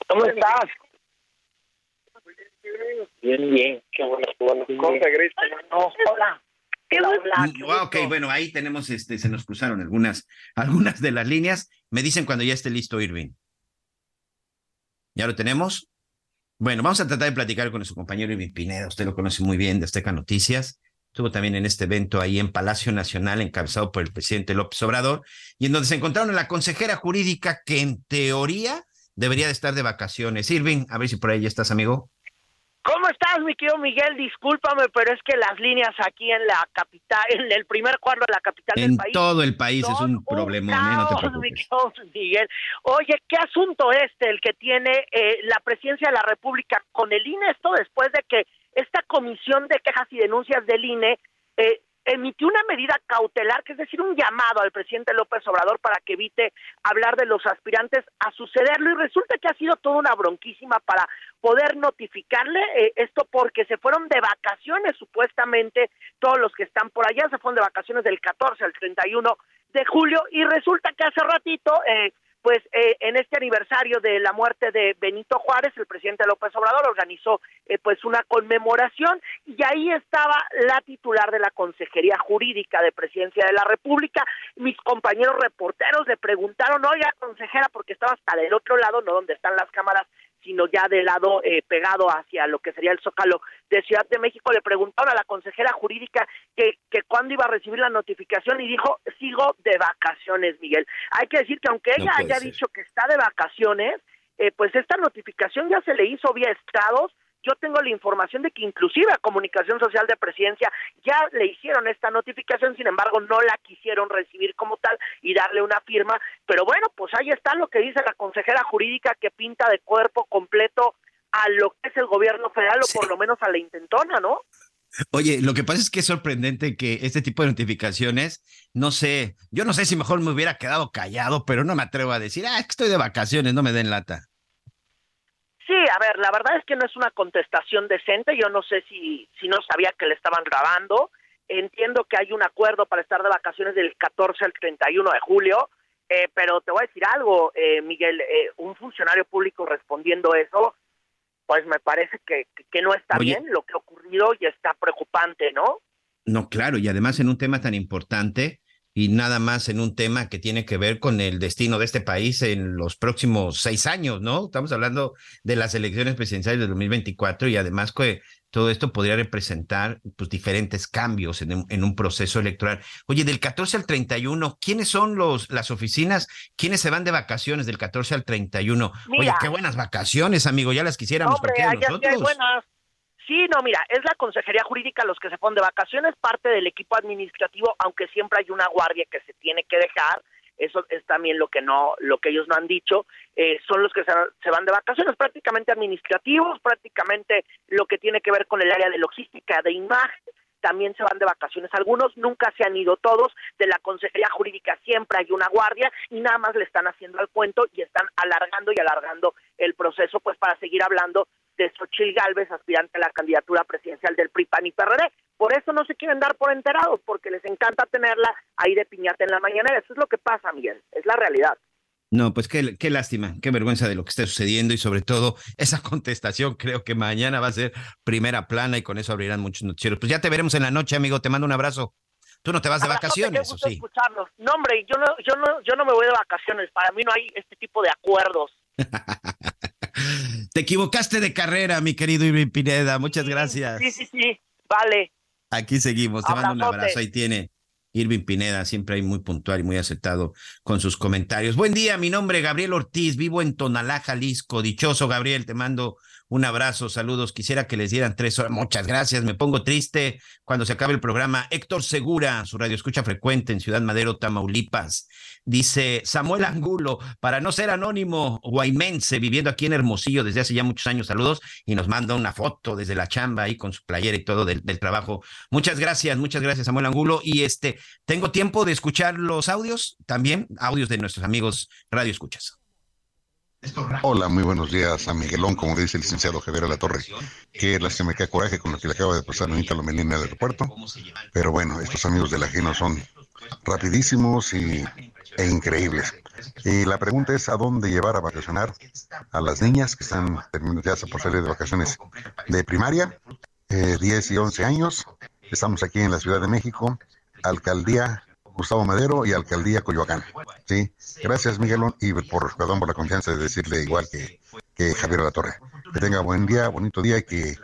¿Cómo estás? Bien, bien, qué bueno, qué bueno. No, hola. Ok, bueno, ahí tenemos, este, se nos cruzaron algunas, algunas de las líneas. Me dicen cuando ya esté listo, Irving. ¿Ya lo tenemos? Bueno, vamos a tratar de platicar con nuestro compañero Irving Pineda. Usted lo conoce muy bien de Azteca Noticias. Estuvo también en este evento ahí en Palacio Nacional, encabezado por el presidente López Obrador, y en donde se encontraron a la consejera jurídica que en teoría debería de estar de vacaciones. Irving, a ver si por ahí ya estás, amigo. ¿Cómo estás, mi querido Miguel? Discúlpame, pero es que las líneas aquí en la capital, en el primer cuadro de la capital en del país. En todo el país es un problema, ¿eh? no te preocupes. Miguel. Oye, ¿qué asunto este el que tiene eh, la presidencia de la República con el INE? Esto después de que esta comisión de quejas y denuncias del INE eh, emitió una medida cautelar, que es decir, un llamado al presidente López Obrador para que evite hablar de los aspirantes a sucederlo. Y resulta que ha sido toda una bronquísima para poder notificarle eh, esto porque se fueron de vacaciones supuestamente todos los que están por allá, se fueron de vacaciones del 14 al 31 de julio. Y resulta que hace ratito eh, pues eh, en este aniversario de la muerte de Benito Juárez, el presidente López Obrador organizó eh, pues una conmemoración y ahí estaba la titular de la Consejería Jurídica de Presidencia de la República. Mis compañeros reporteros le preguntaron, oiga, consejera, porque estaba hasta del otro lado, no donde están las cámaras, sino ya del lado eh, pegado hacia lo que sería el Zócalo de Ciudad de México. Le preguntaron a la consejera jurídica que, que cuándo iba a recibir la notificación y dijo, sigo de vacaciones, Miguel. Hay que decir que aunque ella haya dicho que está de vacaciones, eh, pues esta notificación ya se le hizo vía estados yo tengo la información de que inclusive a Comunicación Social de Presidencia ya le hicieron esta notificación, sin embargo no la quisieron recibir como tal y darle una firma, pero bueno, pues ahí está lo que dice la consejera jurídica que pinta de cuerpo completo a lo que es el gobierno federal o por lo menos a la intentona, ¿no? Oye, lo que pasa es que es sorprendente que este tipo de notificaciones, no sé, yo no sé si mejor me hubiera quedado callado, pero no me atrevo a decir, ah, es que estoy de vacaciones, no me den lata. Sí, a ver, la verdad es que no es una contestación decente. Yo no sé si, si no sabía que le estaban grabando. Entiendo que hay un acuerdo para estar de vacaciones del 14 al 31 de julio, eh, pero te voy a decir algo, eh, Miguel, eh, un funcionario público respondiendo eso, pues me parece que, que no está bien lo que ha ocurrido y está preocupante, ¿no? No, claro, y además en un tema tan importante, y nada más en un tema que tiene que ver con el destino de este país en los próximos seis años, ¿no? Estamos hablando de las elecciones presidenciales del 2024 y además que todo esto podría representar pues, diferentes cambios en, en, un proceso electoral. Oye, del 14 al 31, ¿quiénes son los, las oficinas? ¿Quiénes se van de vacaciones del 14 al 31? Mira, Oye, qué buenas vacaciones, amigo, ya las quisiéramos. Hombre, nosotros. Hay buenas. Sí, no, mira, es la Consejería Jurídica los que se ponen de vacaciones, parte del equipo administrativo, aunque siempre hay una guardia que se tiene que dejar, eso es también lo que no, lo que ellos no han dicho, eh, son los que se, se, van de vacaciones, prácticamente administrativos, prácticamente lo que tiene que ver con el área de logística, de imagen, también se van de vacaciones. Algunos nunca se han ido todos, de la Consejería Jurídica siempre hay una guardia y nada más le están haciendo al cuento y están alargando y alargando el proceso pues para seguir hablando de Xochil Gálvez, aspirante a la candidatura presidencial del PRI, PAN y PRD. Por eso no se quieren dar por enterados, porque les encanta tenerla ahí de piñata en la mañana. Eso es lo que pasa, Miguel, es la realidad. No, pues qué, qué lástima, qué vergüenza de lo que está sucediendo y sobre todo esa contestación creo que mañana va a ser primera plana y con eso abrirán muchos noticieros. Pues ya te veremos en la noche, amigo, te mando un abrazo. Tú no te vas de vacaciones, ¿o sí? Escucharlos. No, hombre, yo no, yo no, yo no me voy de vacaciones. Para mí no hay este tipo de acuerdos. te equivocaste de carrera, mi querido Irving Pineda. Muchas gracias. Sí, sí, sí. Vale. Aquí seguimos. Te mando un abrazo. Ahí tiene Irving Pineda, siempre hay muy puntual y muy aceptado con sus comentarios. Buen día, mi nombre es Gabriel Ortiz, vivo en Tonalá, Jalisco. Dichoso, Gabriel, te mando Un abrazo, saludos. Quisiera que les dieran tres horas. Muchas gracias. Me pongo triste cuando se acabe el programa. Héctor Segura, su radio escucha frecuente en Ciudad Madero, Tamaulipas. Dice Samuel Angulo, para no ser anónimo, guaymense, viviendo aquí en Hermosillo desde hace ya muchos años. Saludos y nos manda una foto desde la chamba ahí con su playera y todo del, del trabajo. Muchas gracias, muchas gracias, Samuel Angulo. Y este, tengo tiempo de escuchar los audios también, audios de nuestros amigos Radio Escuchas. Hola, muy buenos días a Miguelón, como dice el licenciado Javier La Torre, que la se me cae coraje con lo que le acaba de pasar a Anita Lomelina del aeropuerto, pero bueno, estos amigos del ajeno son rapidísimos y, e increíbles. Y la pregunta es a dónde llevar a vacacionar a las niñas que están terminando ya por salir de vacaciones de primaria, eh, 10 y 11 años. Estamos aquí en la Ciudad de México, alcaldía Gustavo Madero y Alcaldía Coyoacán. Sí, gracias Miguelón y por, perdón por la confianza de decirle igual que, que Javier La Torre. Que tenga buen día, bonito día y que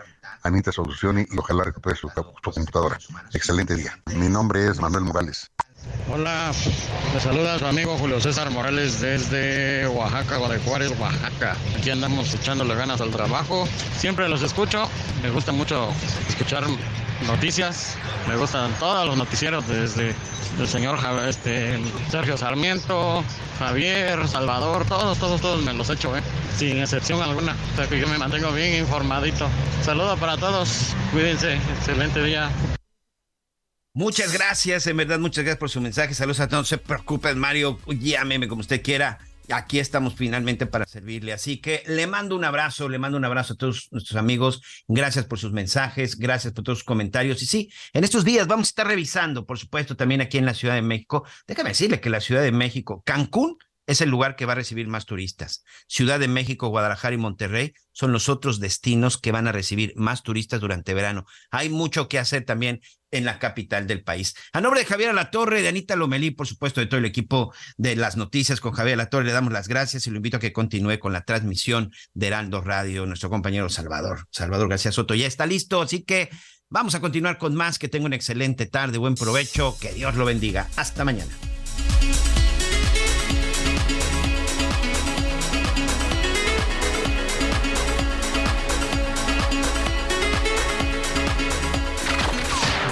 Anita solucione y ojalá recupere su, su computadora. Excelente día. Mi nombre es Manuel Morales. Hola, le saluda su amigo Julio César Morales desde Oaxaca, Guadalajara, Oaxaca. Aquí andamos echándole ganas al trabajo. Siempre los escucho, me gusta mucho escuchar noticias, me gustan todos los noticieros desde el señor este, Sergio Sarmiento, Javier, Salvador, todos, todos, todos me los echo, ¿eh? sin excepción alguna. O sea que yo me mantengo bien informadito. Saludos para todos, cuídense, excelente día. Muchas gracias, en verdad, muchas gracias por su mensaje. Saludos a todos. No se preocupen, Mario, llámeme como usted quiera. Aquí estamos finalmente para servirle. Así que le mando un abrazo, le mando un abrazo a todos nuestros amigos. Gracias por sus mensajes, gracias por todos sus comentarios. Y sí, en estos días vamos a estar revisando, por supuesto, también aquí en la Ciudad de México. Déjame decirle que la Ciudad de México, Cancún, es el lugar que va a recibir más turistas. Ciudad de México, Guadalajara y Monterrey son los otros destinos que van a recibir más turistas durante verano. Hay mucho que hacer también en la capital del país. A nombre de Javier Alatorre, de Anita Lomelí, por supuesto, de todo el equipo de las noticias con Javier Alatorre, le damos las gracias y lo invito a que continúe con la transmisión de Heraldo Radio, nuestro compañero Salvador. Salvador García Soto ya está listo, así que vamos a continuar con más. Que tenga una excelente tarde, buen provecho, que Dios lo bendiga. Hasta mañana.